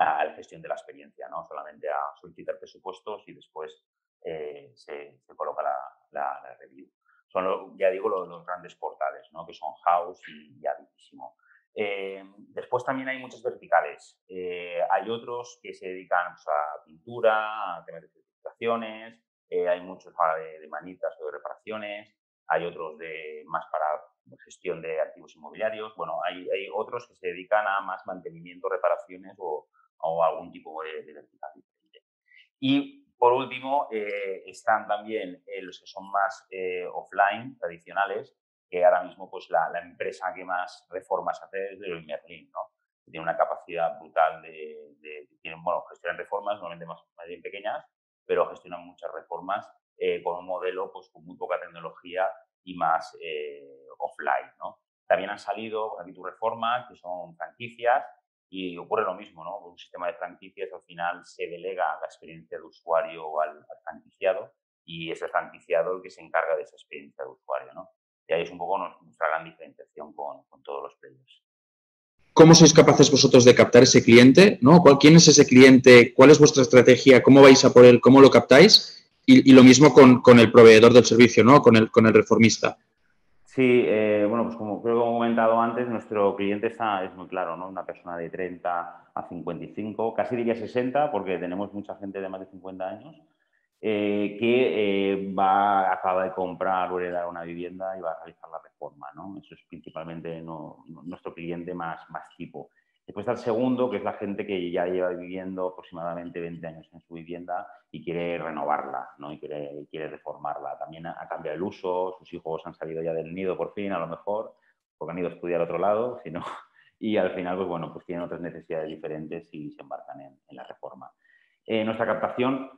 a, la gestión de la experiencia, ¿no? solamente a solicitar presupuestos y después eh, se, se, coloca la, la, review. Son, ya digo, los, los, grandes portales, ¿no? que son House y, Adísimo. Eh, después también hay muchos verticales. Eh, hay otros que se dedican pues, a pintura, a temas de certificaciones, eh, hay muchos de, de, manitas o de reparaciones, hay otros de más para gestión de activos inmobiliarios. Bueno, hay, hay otros que se dedican a más mantenimiento, reparaciones o, o algún tipo de, de vertical diferente. Y por último, eh, están también eh, los que son más eh, offline, tradicionales, que ahora mismo pues la, empresa que más reformas hace es el Merlin, ¿no? Tiene una capacidad brutal de, de, tienen, bueno, gestionan reformas, normalmente más, más bien pequeñas, pero gestionan muchas reformas con un modelo pues con muy poca tecnología y más offline, ¿no? También han salido aquí tu reforma, que son franquicias, y ocurre lo mismo, ¿no? Un sistema de franquicias al final se delega la experiencia de usuario al, franquiciado y es el franquiciado el que se encarga de esa experiencia de usuario, ¿no? Y ahí es un poco nuestra gran diferenciación con, con todos los players. ¿Cómo sois capaces vosotros de captar ese cliente? ¿no? ¿Quién es ese cliente? ¿Cuál es vuestra estrategia? ¿Cómo vais a por él? ¿Cómo lo captáis? Y, lo mismo con, con, el proveedor del servicio, ¿no? Con el, con el reformista. Sí, eh, bueno, pues como creo que he comentado antes, nuestro cliente está, es muy claro, ¿no? Una persona de 30 a 55, casi diría 60, porque tenemos mucha gente de más de 50 años, eh, que eh, va, acaba de comprar o heredar una vivienda y va a realizar la reforma, ¿no? Eso es principalmente nuestro cliente más, más tipo. Después está el segundo, que es la gente que ya lleva viviendo aproximadamente 20 años en su vivienda y quiere renovarla, ¿no? Y quiere, quiere reformarla. También ha, cambiado el uso, sus hijos han salido ya del nido por fin, a lo mejor, porque han ido a estudiar a otro lado, y al final, pues bueno, pues tienen otras necesidades diferentes y se embarcan en, la reforma. Eh, nuestra captación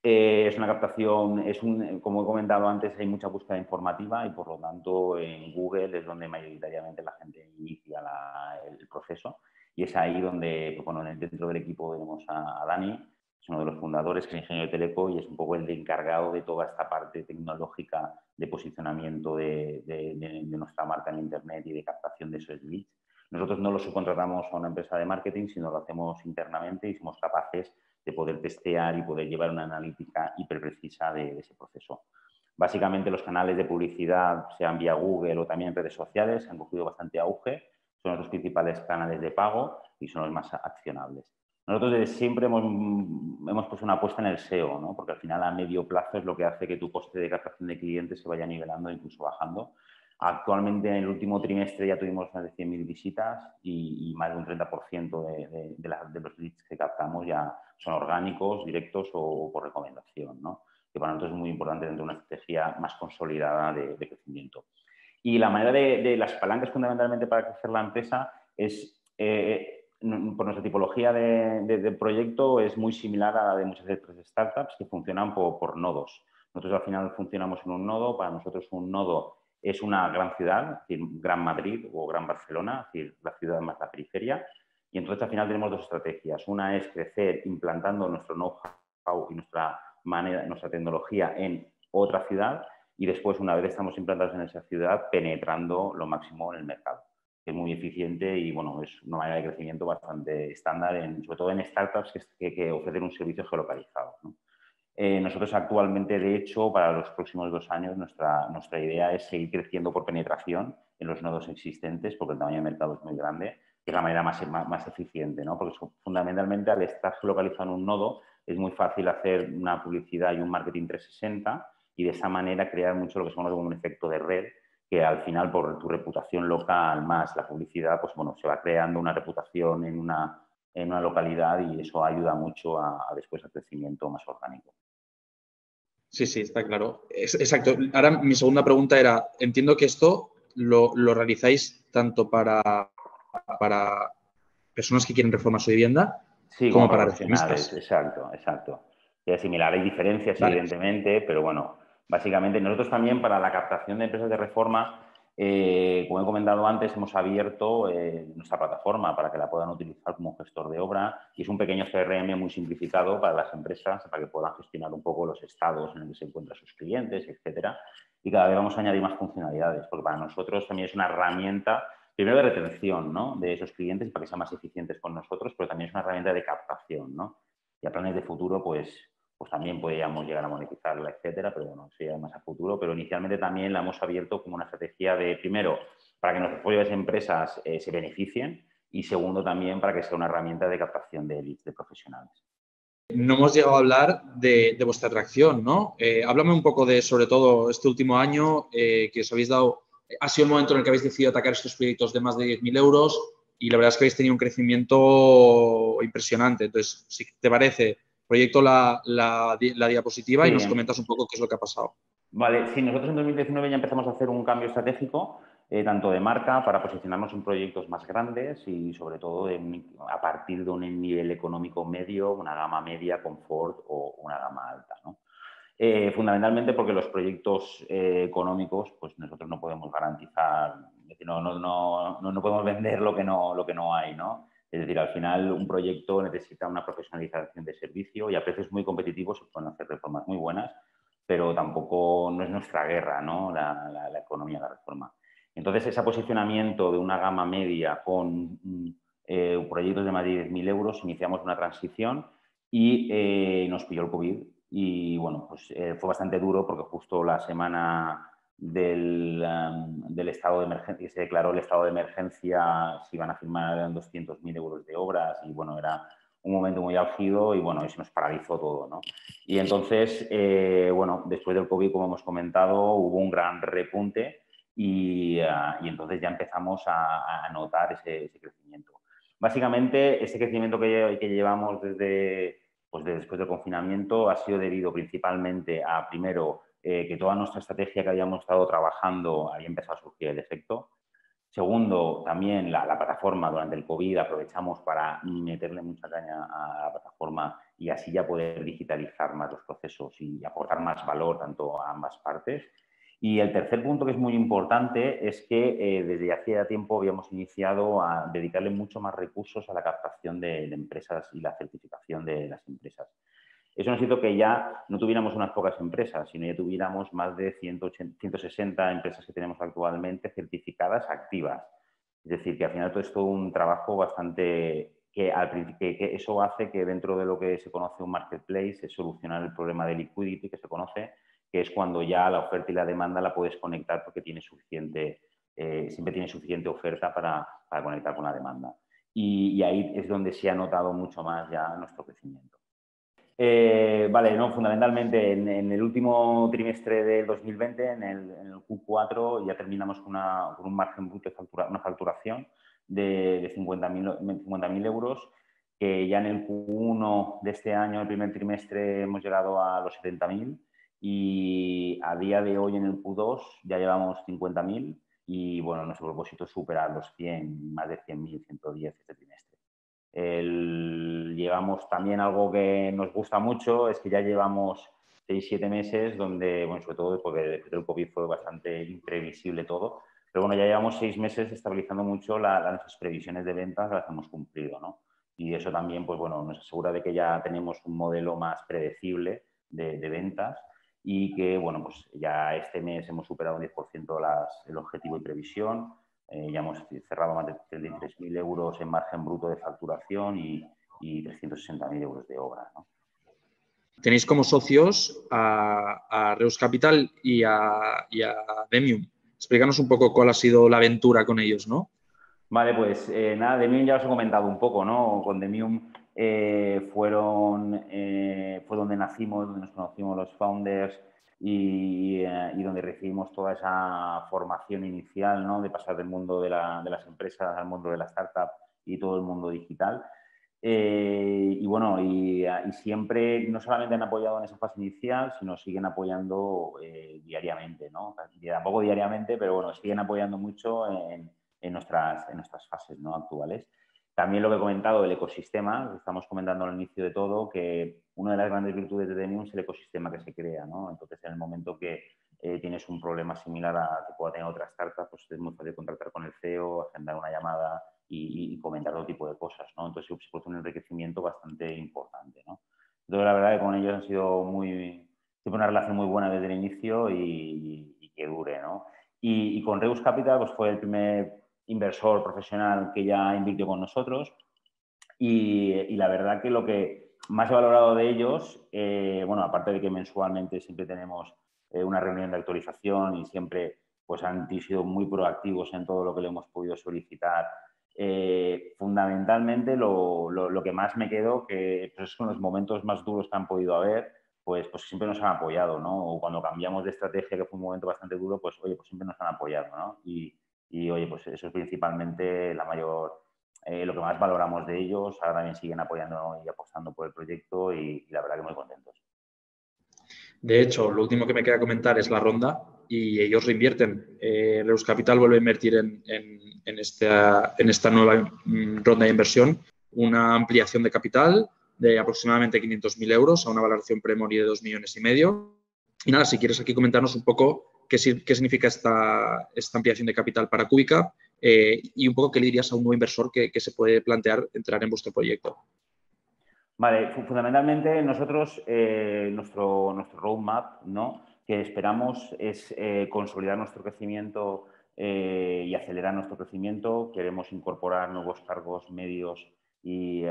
eh, es una captación, es un, como he comentado antes, hay mucha búsqueda informativa y por lo tanto en Google es donde mayoritariamente la gente inicia el proceso. Y es ahí donde, pues bueno, dentro del equipo tenemos a, a Dani, es uno de los fundadores, que es ingeniero de Teleco y es un poco el encargado de toda esta parte tecnológica de posicionamiento de, de nuestra marca en Internet y de captación de esos leads. Nosotros no lo subcontratamos a una empresa de marketing, sino lo hacemos internamente y somos capaces de poder testear y poder llevar una analítica hiperprecisa de, de ese proceso. Básicamente los canales de publicidad, sean vía Google o también redes sociales, han cogido bastante auge son los principales canales de pago y son los más accionables. Nosotros desde siempre hemos, hemos puesto una apuesta en el SEO, ¿no? porque al final a medio plazo es lo que hace que tu coste de captación de clientes se vaya nivelando, incluso bajando. Actualmente en el último trimestre ya tuvimos más de 100.000 visitas y, y, más de un 30% de, de, de, la, de, los leads que captamos ya son orgánicos, directos o, o, por recomendación, ¿no? que para nosotros es muy importante dentro de una estrategia más consolidada de, crecimiento. Y la manera de, las palancas fundamentalmente para crecer la empresa es, eh, por nuestra tipología de, proyecto, es muy similar a la de muchas otras startups que funcionan por, por, nodos. Nosotros al final funcionamos en un nodo, para nosotros un nodo es una gran ciudad, es decir, Gran Madrid o Gran Barcelona, es decir, la ciudad más la periferia. Y entonces al final tenemos dos estrategias. Una es crecer implantando nuestro know-how y nuestra, manera, nuestra tecnología en otra ciudad y después, una vez estamos implantados en esa ciudad, penetrando lo máximo en el mercado. Es muy eficiente y bueno, es una manera de crecimiento bastante estándar, en, sobre todo en startups que, que, que ofrecen un servicio geolocalizado. ¿no? Eh, nosotros actualmente, de hecho, para los próximos dos años, nuestra, nuestra idea es seguir creciendo por penetración en los nodos existentes, porque el tamaño de mercado es muy grande, que es la manera más, más, más eficiente, ¿no? Porque fundamentalmente al estar geolocalizado en un nodo es muy fácil hacer una publicidad y un marketing 360 y de esa manera crear mucho lo que se conoce como un efecto de red, que al final por tu reputación local más la publicidad, pues bueno, se va creando una reputación en una, en una localidad y eso ayuda mucho a, a después al crecimiento más orgánico. Sí, sí, está claro. Es, exacto. Ahora mi segunda pregunta era, entiendo que esto lo, realizáis tanto para, para personas que quieren reformar su vivienda como, para profesionales. Exacto, exacto. Es similar, hay diferencias evidentemente, pero bueno, básicamente nosotros también para la captación de empresas de reforma eh, como he comentado antes, hemos abierto eh, nuestra plataforma para que la puedan utilizar como gestor de obra y es un pequeño CRM muy simplificado para las empresas, para que puedan gestionar un poco los estados en los que se encuentran sus clientes, etcétera. Y cada vez vamos a añadir más funcionalidades, porque para nosotros también es una herramienta, primero de retención ¿no? de esos clientes para que sean más eficientes con nosotros, pero también es una herramienta de captación. ¿no? Y a planes de futuro, pues pues también podríamos llegar a monetizarla, etcétera, pero bueno, sería más a futuro. Pero inicialmente también la hemos abierto como una estrategia de, primero, para que nuestras propias empresas eh, se beneficien y segundo, también para que sea una herramienta de captación de leads de profesionales. No hemos llegado a hablar de, vuestra atracción, ¿no? Eh, háblame un poco de, sobre todo, este último año eh, que os habéis dado, ha sido el momento en el que habéis decidido atacar estos proyectos de más de 10.000 euros y la verdad es que habéis tenido un crecimiento impresionante. Entonces, si te parece, proyecto la, la, diapositiva y nos comentas un poco qué es lo que ha pasado. Vale, sí, nosotros en 2019 ya empezamos a hacer un cambio estratégico, eh, tanto de marca para posicionarnos en proyectos más grandes y sobre todo a partir de un nivel económico medio, una gama media, confort o una gama alta. ¿no? Eh, fundamentalmente porque los proyectos eh, económicos, pues nosotros no podemos garantizar, no, no, no, no, podemos vender lo que no, lo que no hay, ¿no? Es decir, al final un proyecto necesita una profesionalización de servicio y a precios muy competitivos se pueden hacer reformas muy buenas, pero tampoco no es nuestra guerra, ¿no? La, economía de la reforma. Entonces, ese posicionamiento de una gama media con eh, proyectos de más de 10.000 euros, iniciamos una transición y eh, nos pilló el COVID. Y bueno, pues eh, fue bastante duro porque justo la semana del, estado de emergencia, se declaró el estado de emergencia, se iban a firmar 200.000 euros de obras y bueno, era un momento muy álgido y bueno, y se nos paralizó todo, ¿no? Y entonces, eh, bueno, después del COVID, como hemos comentado, hubo un gran repunte y, ah, entonces ya empezamos a, notar ese, crecimiento. Básicamente, ese crecimiento que, que llevamos desde, pues después del confinamiento ha sido debido principalmente a, primero, eh, que toda nuestra estrategia que habíamos estado trabajando había empezado a surgir el efecto. Segundo, también la, plataforma durante el COVID aprovechamos para meterle mucha caña a la plataforma y así ya poder digitalizar más los procesos y aportar más valor tanto a ambas partes. Y el tercer punto que es muy importante es que eh, desde hacía tiempo habíamos iniciado a dedicarle mucho más recursos a la captación de empresas y la certificación de las empresas. Eso nos hizo que ya no tuviéramos unas pocas empresas, sino ya tuviéramos más de 160 empresas que tenemos actualmente certificadas activas. Es decir, que al final todo es todo un trabajo bastante que, eso hace que dentro de lo que se conoce un marketplace es solucionar el problema de liquidity que se conoce, que es cuando ya la oferta y la demanda la puedes conectar porque eh, siempre tiene suficiente oferta para, conectar con la demanda. Y ahí es donde se ha notado mucho más ya nuestro crecimiento. Eh, vale, no, fundamentalmente en, el último trimestre del 2020, en el, Q4, ya terminamos con, un margen bruto de una facturación de, de 50.000 euros, que ya en el Q1 de este año, el primer trimestre, hemos llegado a los 70.000 y a día de hoy en el Q2 ya llevamos 50.000 y bueno, nuestro propósito es superar los 100, más de 100.000, 110 este trimestre. El, llevamos también algo que nos gusta mucho, es que ya llevamos 6-7 meses donde, bueno, sobre todo porque después del COVID fue bastante imprevisible todo, pero bueno, ya llevamos 6 meses estabilizando mucho la, nuestras previsiones de ventas, las hemos cumplido, ¿no? Y eso también, pues bueno, nos asegura de que ya tenemos un modelo más predecible de, ventas y que, bueno, pues ya este mes hemos superado un 10% las, el objetivo y previsión, eh, ya hemos cerrado más de 33.000 euros en margen bruto de facturación y, y 360.000 euros de obra. Tenéis como socios a, Reus Capital y a, y a, Demium. Explícanos un poco cuál ha sido la aventura con ellos, ¿no? Vale, pues eh, nada, Demium ya os he comentado un poco, ¿no? Con Demium eh, fueron, fue donde nacimos, donde nos conocimos los founders, eh, y, donde recibimos toda esa formación inicial ¿no? de pasar del mundo de, las empresas al mundo de la startup y todo el mundo digital. Eh, y bueno, y, siempre, no solamente han apoyado en esa fase inicial, sino siguen apoyando eh, diariamente, ¿no? Tampoco diariamente, pero bueno, siguen apoyando mucho en, nuestras, en nuestras fases ¿no? actuales. También lo que he comentado del ecosistema, estamos comentando al inicio de todo, que una de las grandes virtudes de Denium es el ecosistema que se crea, ¿no? Entonces, en el momento que eh, tienes un problema similar a que pueda tener otra startup, pues es muy fácil contactar con el CEO, agendar una llamada y, comentar todo tipo de cosas, ¿no? Entonces, se produce un enriquecimiento bastante importante, ¿no? Entonces, la verdad que con ellos han sido muy, siempre una relación muy buena desde el inicio y, que dure, ¿no? Y, y, con Reus Capital, pues fue el primer inversor profesional que ya invirtió con nosotros. Y, la verdad que lo que más he valorado de ellos, eh, bueno, aparte de que mensualmente siempre tenemos eh, una reunión de actualización y siempre pues han sido muy proactivos en todo lo que le hemos podido solicitar. Eh, fundamentalmente lo, lo, que más me quedó, que pues, son los momentos más duros que han podido haber, pues, pues siempre nos han apoyado, ¿no? O cuando cambiamos de estrategia, que fue un momento bastante duro, pues oye, pues siempre nos han apoyado, ¿no? Y, y oye, pues eso es principalmente la mayor, eh, lo que más valoramos de ellos. Ahora también siguen apoyando y apostando por el proyecto y, la verdad que muy contentos. De hecho, lo último que me queda comentar es la ronda y ellos reinvierten. Eh, Reus Capital vuelve a invertir en, en, esta, en esta nueva mm, ronda de inversión una ampliación de capital de aproximadamente 500.000 euros a una valoración pre-mori de 2 millones y medio. Y nada, si quieres aquí comentarnos un poco qué, significa esta, ampliación de capital para Cubica eh, y un poco qué le dirías a un nuevo inversor que, se puede plantear entrar en vuestro proyecto. Vale, fundamentalmente nosotros, eh, nuestro, nuestro roadmap, ¿no? que esperamos es eh, consolidar nuestro crecimiento y acelerar nuestro crecimiento. Queremos incorporar nuevos cargos medios y,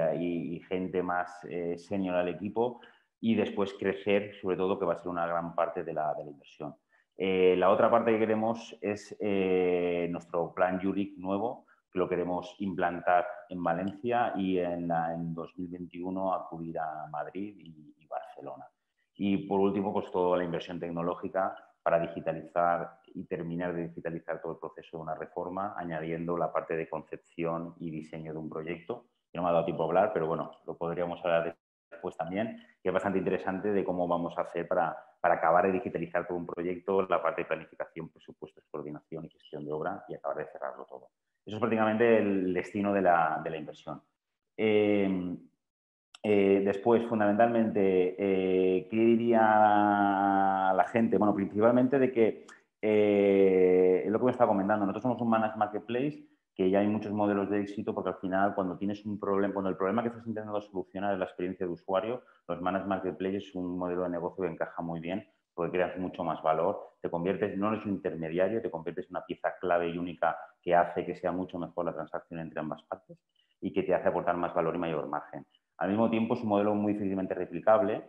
gente más senior al equipo y después crecer, sobre todo, que va a ser una gran parte de la, de la inversión. Eh, la otra parte que queremos es eh, nuestro plan Juric nuevo, que lo queremos implantar en Valencia y en, en 2021 acudir a Madrid y, Barcelona. Y por último, pues toda la inversión tecnológica para digitalizar y terminar de digitalizar todo el proceso de una reforma, añadiendo la parte de concepción y diseño de un proyecto. Que no me ha dado tiempo a hablar, pero bueno, lo podríamos hablar después también, que es bastante interesante de cómo vamos a hacer para para acabar de digitalizar todo un proyecto, la parte de planificación, presupuestos, coordinación y gestión de obra y acabar de cerrarlo todo. Eso es prácticamente el destino de la, inversión. Eh, eh, después, fundamentalmente, eh, ¿qué diría la gente? Bueno, principalmente de que, es lo que me estaba comentando, nosotros somos un managed marketplace que ya hay muchos modelos de éxito porque al final cuando tienes un problema, cuando el problema que estás intentando solucionar es la experiencia de usuario, los Managed Marketplace es un modelo de negocio que encaja muy bien porque creas mucho más valor, te conviertes, no eres un intermediario, te conviertes en una pieza clave y única que hace que sea mucho mejor la transacción entre ambas partes y que te hace aportar más valor y mayor margen. Al mismo tiempo es un modelo muy difícilmente replicable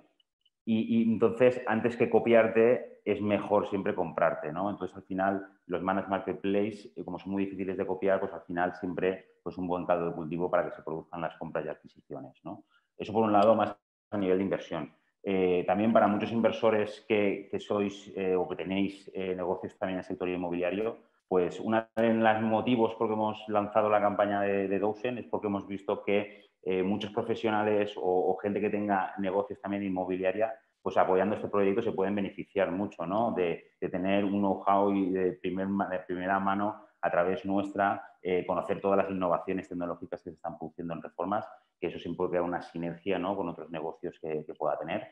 y, entonces, antes que copiarte, es mejor siempre comprarte, ¿no? Entonces, al final, los managed marketplace, eh, como son muy difíciles de copiar, pues al final siempre pues un buen caldo de cultivo para que se produzcan las compras y adquisiciones, ¿no? Eso por un lado, más a nivel de inversión. Eh, también para muchos inversores que, sois eh, o que tenéis negocios también en el sector inmobiliario, pues uno de los motivos por que hemos lanzado la campaña de, de Dosen es porque hemos visto que eh, muchos profesionales o, gente que tenga negocios también inmobiliaria, pues apoyando este proyecto se pueden beneficiar mucho, ¿no? De, tener un know-how de, primer, de, primera mano a través nuestra, eh, conocer todas las innovaciones tecnológicas que se están produciendo en reformas, que eso siempre crea una sinergia ¿no? con otros negocios que, pueda tener.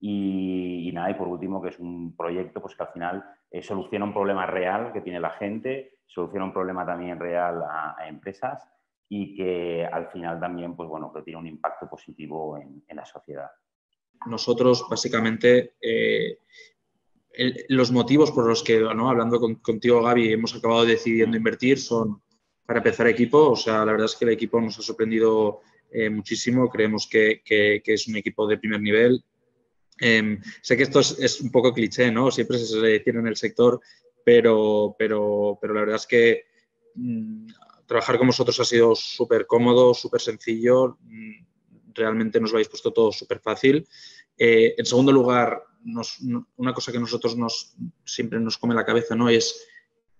Y, nada, y por último, que es un proyecto pues, que al final eh, soluciona un problema real que tiene la gente, soluciona un problema también real a empresas y que al final también, pues bueno, que tiene un impacto positivo en, la sociedad. Nosotros, básicamente, eh, los motivos por los que, ¿no? hablando contigo, Gaby, hemos acabado decidiendo invertir son, para empezar, equipo. O sea, la verdad es que el equipo nos ha sorprendido eh, muchísimo. Creemos que, que, es un equipo de primer nivel. Em, sé que esto es, un poco cliché, ¿no? Siempre se le tiene en el sector, pero, pero, pero la verdad es que mm, trabajar con vosotros ha sido súper cómodo, súper sencillo. Mm, realmente nos lo habéis puesto todo súper fácil. Eh, en segundo lugar, una cosa que nosotros nos, siempre nos come la cabeza ¿no? es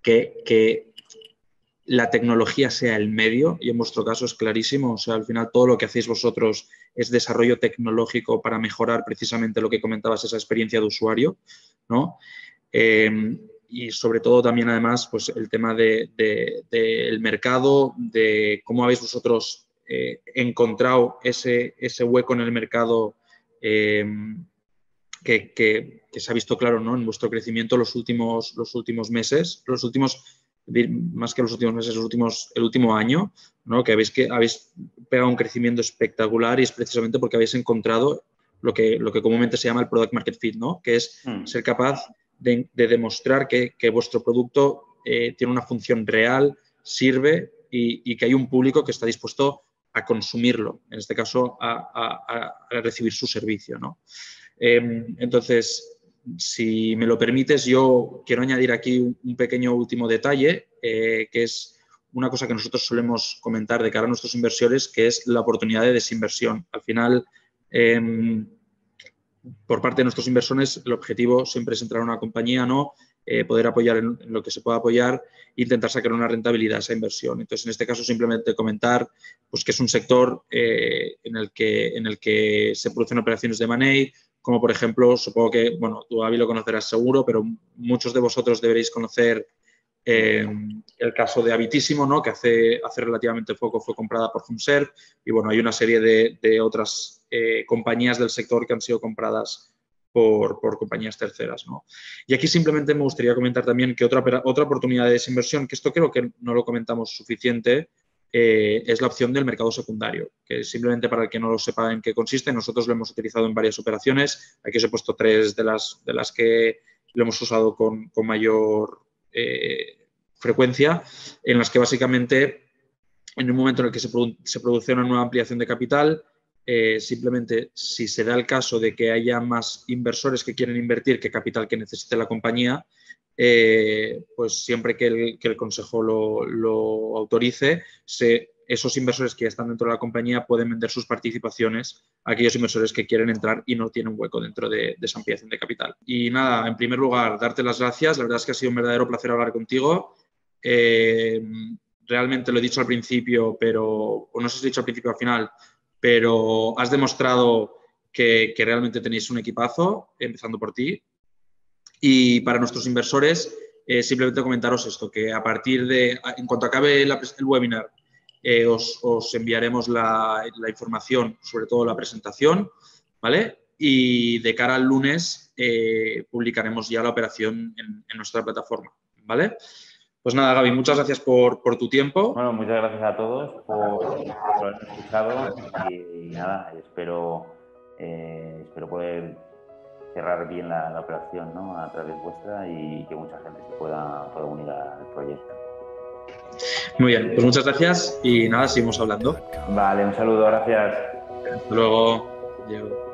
que, la tecnología sea el medio, y en vuestro caso es clarísimo, o sea, al final todo lo que hacéis vosotros es desarrollo tecnológico para mejorar precisamente lo que comentabas, esa experiencia de usuario, ¿no? Eh, y sobre todo también además pues el tema del de, mercado, de cómo habéis vosotros eh, encontrado ese, ese, hueco en el mercado eh, que, que, se ha visto claro ¿no? en vuestro crecimiento los últimos, los últimos meses, los últimos, más que los últimos meses, los últimos, el último año, ¿no? que habéis, que habéis pegado un crecimiento espectacular y es precisamente porque habéis encontrado lo que, lo que comúnmente se llama el product market fit, ¿no? que es hmm. ser capaz de, demostrar que, vuestro producto eh, tiene una función real, sirve y, que hay un público que está dispuesto a consumirlo, en este caso a, recibir su servicio. ¿no? Em, entonces, si me lo permites, yo quiero añadir aquí un, pequeño último detalle, eh, que es una cosa que nosotros solemos comentar de cara a nuestros inversores, que es la oportunidad de desinversión. Al final, em, por parte de nuestros inversores, el objetivo siempre es entrar a una compañía, ¿no? Eh, poder apoyar en, lo que se pueda apoyar e intentar sacar una rentabilidad a esa inversión. Entonces, en este caso, simplemente comentar pues, que es un sector eh, en, el que, en el que se producen operaciones de money, como por ejemplo, supongo que, bueno, tú, Avi, lo conocerás seguro, pero muchos de vosotros deberéis conocer eh, el caso de Habitísimo, ¿no? que hace, hace relativamente poco fue comprada por HomeServe y bueno, hay una serie de, de otras eh, compañías del sector que han sido compradas por, compañías terceras. ¿no? Y aquí simplemente me gustaría comentar también que otra, otra oportunidad de desinversión, que esto creo que no lo comentamos suficiente, eh, es la opción del mercado secundario, que simplemente para el que no lo sepa en qué consiste, nosotros lo hemos utilizado en varias operaciones. Aquí os he puesto tres de las, de las que lo hemos usado con, mayor eh, frecuencia, en las que básicamente en un momento en el que se, se produce una nueva ampliación de capital, eh, simplemente si se da el caso de que haya más inversores que quieren invertir que capital que necesite la compañía, eh, pues siempre que el, Consejo lo, autorice, esos inversores que están dentro de la compañía pueden vender sus participaciones a aquellos inversores que quieren entrar y no tienen hueco dentro de, esa ampliación de capital. Y nada, en primer lugar, darte las gracias. La verdad es que ha sido un verdadero placer hablar contigo. Eh, realmente lo he dicho al principio, pero, o no sé si he dicho al principio o al final, pero has demostrado que, realmente tenéis un equipazo, empezando por ti. Y para nuestros inversores, eh, simplemente comentaros esto, que a partir de, en cuanto acabe el webinar, eh, os, enviaremos la, información, sobre todo la presentación, ¿vale? Y de cara al lunes eh, publicaremos ya la operación en, nuestra plataforma, ¿vale? Pues nada, Gaby, muchas gracias por, tu tiempo. Bueno, muchas gracias a todos por, haberme escuchado y, nada, espero, eh, espero poder cerrar bien la, operación ¿no? a través vuestra y que mucha gente se pueda unir al proyecto. Muy bien, pues muchas gracias y nada, seguimos hablando. Vale, un saludo, gracias. Hasta luego.